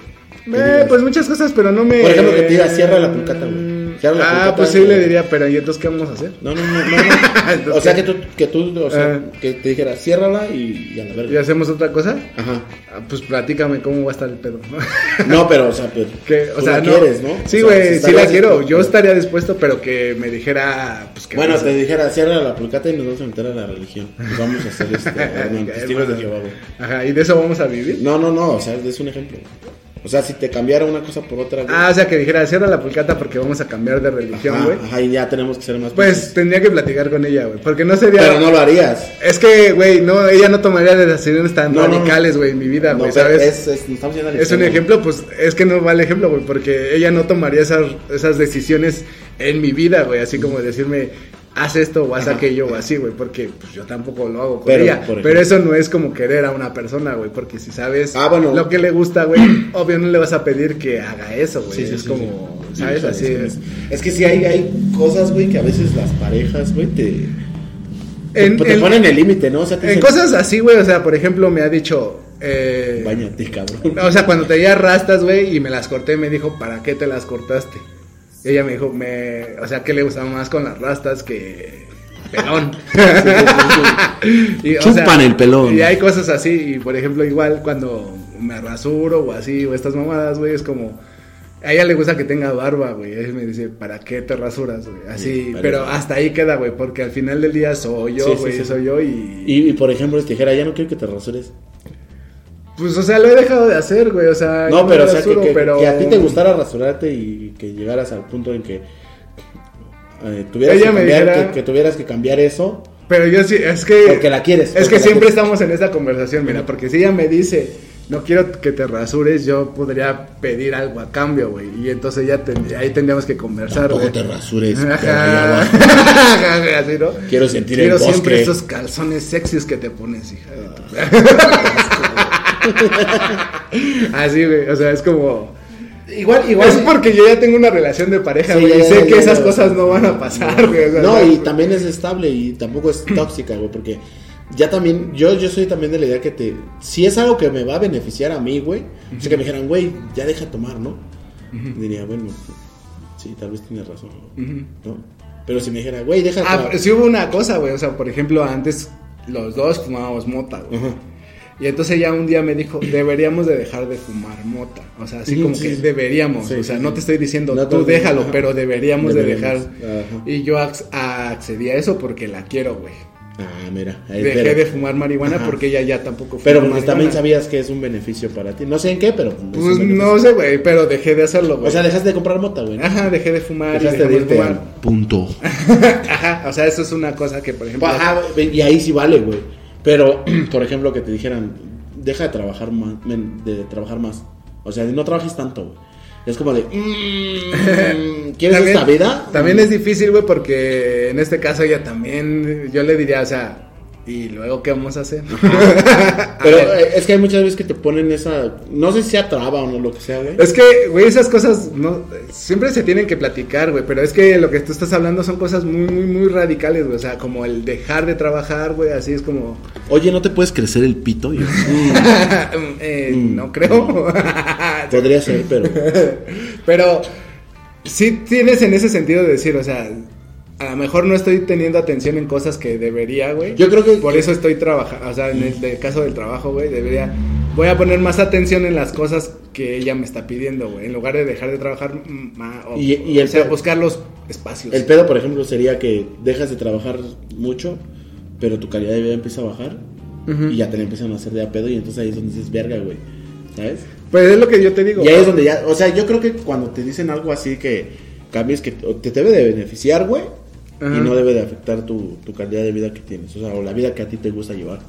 [SPEAKER 2] Eh, pues muchas cosas, pero no me.
[SPEAKER 3] Por ejemplo, que te diga, cierra la pulcata, güey.
[SPEAKER 2] Ah, pues sí le diría, pero ¿y entonces qué vamos a hacer?
[SPEAKER 3] No, no, no, no. no. o sea, que tú, que tú, o sea,
[SPEAKER 2] Ah.
[SPEAKER 3] que te dijera, ciérrala y, y a la
[SPEAKER 2] ¿Y hacemos otra cosa?
[SPEAKER 3] Ajá.
[SPEAKER 2] Ah, pues platícame cómo va a estar el pedo. ¿no?
[SPEAKER 3] No, pero, o sea, pero,
[SPEAKER 2] Que, o
[SPEAKER 3] tú
[SPEAKER 2] sea,
[SPEAKER 3] la
[SPEAKER 2] no.
[SPEAKER 3] quieres, ¿no? O
[SPEAKER 2] Sí,
[SPEAKER 3] sea,
[SPEAKER 2] güey,
[SPEAKER 3] si
[SPEAKER 2] sí la quiero. Yo estaría dispuesto, pero que me dijera, pues que.
[SPEAKER 3] Bueno,
[SPEAKER 2] pues,
[SPEAKER 3] te dijera, cierra la pulcata y nos vamos a meter a la religión. Y vamos a hacer este, testigos de Jehová, güey.
[SPEAKER 2] Ajá, ¿y de eso vamos a vivir?
[SPEAKER 3] No, no, no, o sea, es un ejemplo. O sea, si te cambiara una cosa por otra, güey.
[SPEAKER 2] Ah, o sea, que dijera, cierra la pulcata porque vamos a cambiar de religión,
[SPEAKER 3] ajá,
[SPEAKER 2] güey.
[SPEAKER 3] ajá, y ya tenemos que ser más
[SPEAKER 2] Pues tendría que platicar con ella, güey. Porque no sería.
[SPEAKER 3] Pero no lo harías.
[SPEAKER 2] Es que, güey, no, ella no tomaría decisiones tan
[SPEAKER 3] No, no, no.
[SPEAKER 2] radicales, güey, en mi vida,
[SPEAKER 3] No,
[SPEAKER 2] güey, ¿sabes?
[SPEAKER 3] es, es, estamos
[SPEAKER 2] Es un ejemplo, pues es que no va el ejemplo, güey, porque ella no tomaría esas, esas decisiones en mi vida, güey, así como decirme, haz esto o haz
[SPEAKER 3] Ajá.
[SPEAKER 2] aquello o así, güey, porque pues, yo tampoco lo hago con
[SPEAKER 3] Pero,
[SPEAKER 2] ella. Pero eso no es como querer a una persona, güey, porque si sabes
[SPEAKER 3] Ah, bueno.
[SPEAKER 2] lo que le gusta, güey, obvio no le vas a pedir que haga eso, güey.
[SPEAKER 3] Sí, sí,
[SPEAKER 2] es
[SPEAKER 3] sí,
[SPEAKER 2] como. ¿sabes?
[SPEAKER 3] Sí,
[SPEAKER 2] Así
[SPEAKER 3] es,
[SPEAKER 2] es.
[SPEAKER 3] que sí hay, hay cosas, güey, que a veces las parejas, güey, te,
[SPEAKER 2] En,
[SPEAKER 3] te, te
[SPEAKER 2] en-
[SPEAKER 3] ponen el límite, ¿no? O sea, te
[SPEAKER 2] en
[SPEAKER 3] dicen,
[SPEAKER 2] cosas así, güey, o sea, por ejemplo, me ha dicho... Eh,
[SPEAKER 3] Báñate, cabrón.
[SPEAKER 2] O sea, cuando traía rastas, güey, y me las corté, me dijo, ¿para qué te las cortaste? Y ella me dijo, me, o sea, que le gustaba más con las rastas que pelón. Y, o
[SPEAKER 3] Chupan el pelón.
[SPEAKER 2] Y hay cosas así, y por ejemplo, igual cuando me rasuro o así, o estas mamadas, güey, es como, a ella le gusta que tenga barba, güey. Ella me dice, ¿para qué te rasuras, güey? Así,
[SPEAKER 3] Sí,
[SPEAKER 2] pero hasta ahí queda, güey, porque al final del día soy yo,
[SPEAKER 3] sí,
[SPEAKER 2] güey,
[SPEAKER 3] sí.
[SPEAKER 2] soy yo y...
[SPEAKER 3] Y, y, por ejemplo, si te dijera, ya no quiero que te rasures.
[SPEAKER 2] Pues, o sea, lo he dejado de hacer, güey, o sea...
[SPEAKER 3] No,
[SPEAKER 2] me
[SPEAKER 3] pero o sea, que,
[SPEAKER 2] rasuro,
[SPEAKER 3] que-
[SPEAKER 2] pero-
[SPEAKER 3] que a ti te gustara rasurarte y que llegaras al punto en que eh, tuvieras,
[SPEAKER 2] Ella
[SPEAKER 3] que
[SPEAKER 2] me
[SPEAKER 3] cambiar,
[SPEAKER 2] dijera-
[SPEAKER 3] que, tuvieras que cambiar eso
[SPEAKER 2] Pero yo sí, es que.
[SPEAKER 3] Porque la quieres,
[SPEAKER 2] Es que siempre
[SPEAKER 3] quieres.
[SPEAKER 2] estamos en esta conversación, mira, porque si ella me dice, no quiero que te rasures, yo podría pedir algo a cambio, güey. Y entonces ya ten- ahí tendríamos que conversar,
[SPEAKER 3] Tampoco
[SPEAKER 2] güey.
[SPEAKER 3] te rasures.
[SPEAKER 2] Ajá. Así, ¿no?
[SPEAKER 3] Quiero sentir
[SPEAKER 2] Quiero
[SPEAKER 3] el bosque.
[SPEAKER 2] siempre esos calzones sexys que te pones, hija. de tu- Así, güey. O sea, es como.
[SPEAKER 3] Igual, igual.
[SPEAKER 2] Es porque yo ya tengo una relación de pareja,
[SPEAKER 3] Sí,
[SPEAKER 2] güey. y sé
[SPEAKER 3] ya,
[SPEAKER 2] que
[SPEAKER 3] ya,
[SPEAKER 2] esas
[SPEAKER 3] ya.
[SPEAKER 2] cosas no van a pasar, güey. o sea,
[SPEAKER 3] No, y también es estable y tampoco es tóxica, güey, porque ya también, yo, yo soy también de la idea que te, si es algo que me va a beneficiar a mí, güey, o sea, que me dijeran, güey, ya deja de tomar, ¿no? Diría, bueno, sí, tal vez tienes razón, ¿no? Pero si me dijera, güey, deja de
[SPEAKER 2] Ah,
[SPEAKER 3] tomar.
[SPEAKER 2] sí hubo una cosa, güey. O sea, por ejemplo, antes los dos fumábamos mota, güey. Y entonces ella un día me dijo, deberíamos de dejar de fumar mota. O sea, así como que deberíamos.
[SPEAKER 3] Sí,
[SPEAKER 2] o sea,
[SPEAKER 3] sí,
[SPEAKER 2] no te estoy diciendo,
[SPEAKER 3] No,
[SPEAKER 2] tú déjalo,
[SPEAKER 3] ajá.
[SPEAKER 2] pero deberíamos,
[SPEAKER 3] Deberíamos,
[SPEAKER 2] de dejar.
[SPEAKER 3] ajá.
[SPEAKER 2] Y yo ac- accedí a eso porque la quiero, güey.
[SPEAKER 3] Ah, mira, ahí
[SPEAKER 2] Dejé
[SPEAKER 3] pero-
[SPEAKER 2] de fumar marihuana
[SPEAKER 3] Ajá.
[SPEAKER 2] porque ella ya tampoco fuma
[SPEAKER 3] Pero
[SPEAKER 2] marihuana.
[SPEAKER 3] también sabías que es un beneficio para ti. No sé en qué, pero.
[SPEAKER 2] Pues
[SPEAKER 3] beneficio.
[SPEAKER 2] no sé, güey, pero dejé de hacerlo, güey.
[SPEAKER 3] O sea, dejaste de comprar mota, güey.
[SPEAKER 2] Ajá, dejé de fumar
[SPEAKER 3] Dejaste de irte
[SPEAKER 2] fumar.
[SPEAKER 3] punto.
[SPEAKER 2] Ajá, o sea, eso es una cosa que, por ejemplo...
[SPEAKER 3] Ajá, y ahí sí vale, güey. Pero, por ejemplo, que te dijeran, deja de trabajar más, men- de trabajar más. O sea, no trabajes tanto, güey. Es como de, mm, ¿quieres
[SPEAKER 2] También-
[SPEAKER 3] esta vida?
[SPEAKER 2] También es difícil, güey, porque en este caso ella también, yo le diría, o sea, ¿y luego qué vamos a hacer?
[SPEAKER 3] Pero eh, es que hay muchas veces que te ponen esa, no sé si sea traba o no, lo que sea, güey.
[SPEAKER 2] Es que, güey, esas cosas no, siempre se tienen que platicar, güey, pero es que lo que tú estás hablando son cosas muy, muy, muy radicales, güey, o sea, como el dejar de trabajar, güey, así es como,
[SPEAKER 3] Oye, ¿no te puedes crecer el pito? Yo,
[SPEAKER 2] eh,
[SPEAKER 3] Mm.
[SPEAKER 2] no creo.
[SPEAKER 3] Podría ser, pero...
[SPEAKER 2] Pero sí tienes en ese sentido de decir, o sea, a lo mejor no estoy teniendo atención en cosas que debería, güey.
[SPEAKER 3] Yo creo que-
[SPEAKER 2] Por eso estoy trabajando, o sea, en el, caso del trabajo, güey, debería... Voy a poner más atención en las cosas que ella me está pidiendo, güey. En lugar de dejar de trabajar, ma- o,
[SPEAKER 3] Y- y el
[SPEAKER 2] o sea, buscar los espacios.
[SPEAKER 3] El pedo, por ejemplo, sería que dejas de trabajar mucho, pero tu calidad de vida empieza a bajar y ya te la empiezan a hacer de a pedo y entonces ahí es donde dices, verga, güey. ¿Sabes?
[SPEAKER 2] Pues es lo que yo te digo.
[SPEAKER 3] Y ahí es donde ya, o sea, yo creo que cuando te dicen algo así que cambies, que te debe de beneficiar, güey,
[SPEAKER 2] Ajá.
[SPEAKER 3] y no debe de afectar tu, tu calidad de vida que tienes, o sea, o la vida que a ti te gusta llevar,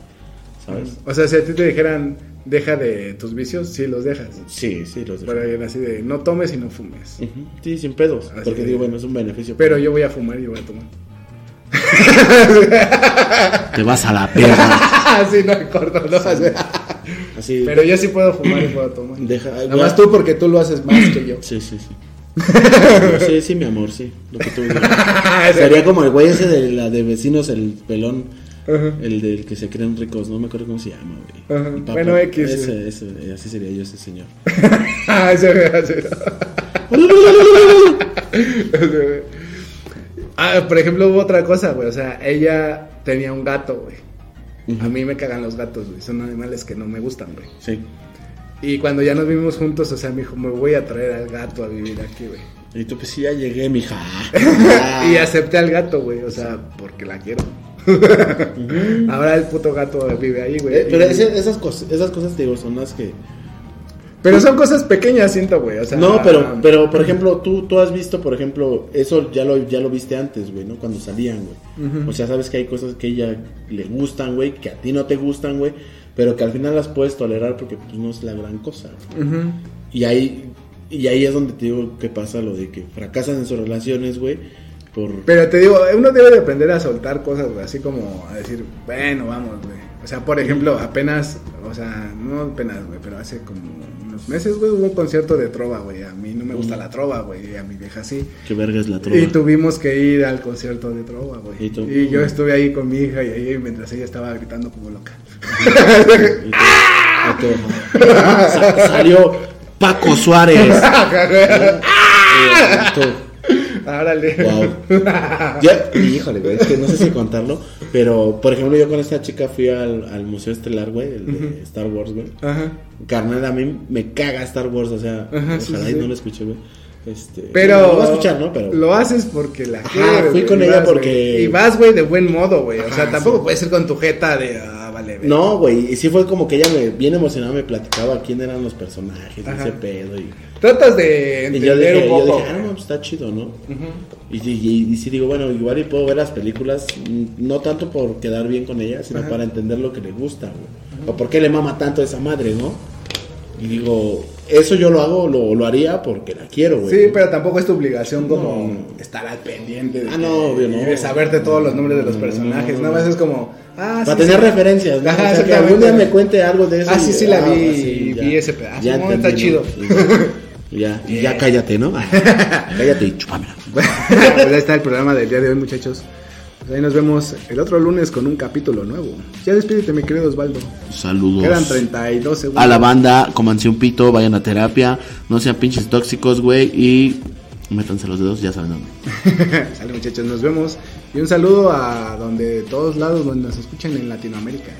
[SPEAKER 3] ¿sabes?
[SPEAKER 2] O sea, si a ti te dijeran, deja de tus vicios, sí los dejas.
[SPEAKER 3] Sí, sí, los dejo.
[SPEAKER 2] Pero bien así de, no tomes y no fumes.
[SPEAKER 3] Sí, sin pedos.
[SPEAKER 2] Así
[SPEAKER 3] porque digo, bueno, es un beneficio.
[SPEAKER 2] Pero yo voy a fumar y yo voy a tomar.
[SPEAKER 3] te vas a la perra.
[SPEAKER 2] Así no me corto, no así.
[SPEAKER 3] Así.
[SPEAKER 2] Pero yo sí puedo fumar y puedo tomar.
[SPEAKER 3] Deja-
[SPEAKER 2] Nada más tú porque tú lo haces más que yo.
[SPEAKER 3] Sí, sí, sí. Sí, sí, mi amor, sí. Lo que tú. Sería como el güey ese de la de vecinos, el pelón.
[SPEAKER 2] Ajá.
[SPEAKER 3] El del que se creen ricos, no me acuerdo cómo se llama, güey.
[SPEAKER 2] Bueno, X,
[SPEAKER 3] Ese, ese, así sería yo, ese señor.
[SPEAKER 2] Ah, ese ese. Ah, por ejemplo, hubo otra cosa, güey. O sea, ella tenía un gato, güey. A mí me cagan los gatos, güey. Son animales que no me gustan, güey.
[SPEAKER 3] Sí.
[SPEAKER 2] Y cuando ya nos vimos juntos, o sea, me dijo, me voy a traer al gato a vivir aquí, güey.
[SPEAKER 3] Y tú, pues sí, ya llegué, mija.
[SPEAKER 2] y acepté al gato, güey. O sea, porque la quiero. Ahora el puto gato vive ahí, güey.
[SPEAKER 3] Eh, Pero ese- esas, cosas, esas cosas, te digo, son las que...
[SPEAKER 2] Pero son cosas pequeñas, siento, güey. O sea,
[SPEAKER 3] No, pero, pero por ejemplo, tú, tú has visto, por ejemplo, eso ya lo, ya lo viste antes, güey, ¿no? Cuando salían, güey. O sea, sabes que hay cosas que a ella le gustan, güey, que a ti no te gustan, güey, pero que al final las puedes tolerar porque pues, no es la gran cosa. Y ahí, y ahí es donde te digo que pasa lo de que fracasan en sus relaciones, güey, por...
[SPEAKER 2] Pero te digo, uno debe de aprender a soltar cosas, güey, así como a decir, bueno, vamos, güey. O sea, por ejemplo, apenas, o sea, no apenas, güey, pero hace como unos meses, güey, hubo un concierto de trova, güey. A mí no me gusta la trova, güey, y a mi vieja sí.
[SPEAKER 3] ¿Qué verga es la trova?
[SPEAKER 2] Y tuvimos que ir al concierto de trova, güey.
[SPEAKER 3] ¿Y
[SPEAKER 2] Y, yo estuve ahí con mi hija y ahí mientras ella estaba gritando como loca.
[SPEAKER 3] Salió Paco Suárez.
[SPEAKER 2] Árale.
[SPEAKER 3] Wow. Ya, híjole, güey, es que no sé si contarlo, pero por ejemplo, yo con esta chica fui al, al Museo Estelar, güey, el de Star Wars, güey.
[SPEAKER 2] Ajá.
[SPEAKER 3] Carnal, a mí me caga Star Wars, o sea,
[SPEAKER 2] Ajá, sí,
[SPEAKER 3] ojalá
[SPEAKER 2] sí,
[SPEAKER 3] y no lo escuché, güey. Este,
[SPEAKER 2] Pero.
[SPEAKER 3] no, lo voy a escuchar, ¿no? Pero
[SPEAKER 2] Lo haces porque la
[SPEAKER 3] Ajá,
[SPEAKER 2] quieres,
[SPEAKER 3] fui con ella
[SPEAKER 2] vas,
[SPEAKER 3] porque-.
[SPEAKER 2] Y vas, güey, de buen modo, güey. O sea, tampoco
[SPEAKER 3] sí.
[SPEAKER 2] puedes ir con tu jeta de. Ah, vale.
[SPEAKER 3] No, güey, y sí fue como que ella me, bien emocionada, me platicaba quién eran los personajes, ese pedo, y,
[SPEAKER 2] Tratas de
[SPEAKER 3] y yo
[SPEAKER 2] entender
[SPEAKER 3] dije,
[SPEAKER 2] un
[SPEAKER 3] yo
[SPEAKER 2] poco.
[SPEAKER 3] dije, ah, no, pues está chido, ¿no? Y, y, y, y sí digo, bueno, igual y puedo ver las películas, mm, no tanto por quedar bien con ella, sino para entender lo que le gusta, güey. O por qué le mama tanto a esa madre, ¿no? Y digo, eso yo lo hago, lo, lo haría porque la quiero, güey.
[SPEAKER 2] Sí, pero tampoco es tu obligación como
[SPEAKER 3] No.
[SPEAKER 2] estar al pendiente de,
[SPEAKER 3] Ah, no, obvio, no.
[SPEAKER 2] saberte todos los nombres de los personajes.
[SPEAKER 3] no,
[SPEAKER 2] Nada más es como, ah,
[SPEAKER 3] Para
[SPEAKER 2] sí,
[SPEAKER 3] tener
[SPEAKER 2] sí.
[SPEAKER 3] referencias, ¿no?
[SPEAKER 2] Ajá,
[SPEAKER 3] o sea, que algún día me cuente algo de eso.
[SPEAKER 2] Ah, sí, sí la vi,
[SPEAKER 3] sí,
[SPEAKER 2] vi ese pedazo.
[SPEAKER 3] Ya
[SPEAKER 2] No,
[SPEAKER 3] entendí,
[SPEAKER 2] está chido.
[SPEAKER 3] Y Ya, ya cállate, ¿no? cállate y chúpamela.
[SPEAKER 2] pues ahí está el programa del día de hoy, muchachos. Pues ahí nos vemos el otro lunes con un capítulo nuevo. Ya despídete, mi querido Osvaldo.
[SPEAKER 3] Saludos.
[SPEAKER 2] Quedan 32 segundos.
[SPEAKER 3] A la banda, comanse un pito, vayan a terapia, no sean pinches tóxicos, güey, y métanse los dedos, ya saben dónde.
[SPEAKER 2] Sale, muchachos, nos vemos. Y un saludo a donde todos lados donde nos escuchan en Latinoamérica.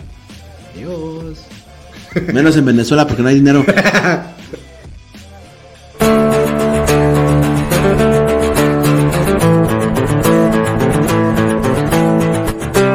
[SPEAKER 2] Adiós.
[SPEAKER 3] Menos en Venezuela porque no hay dinero.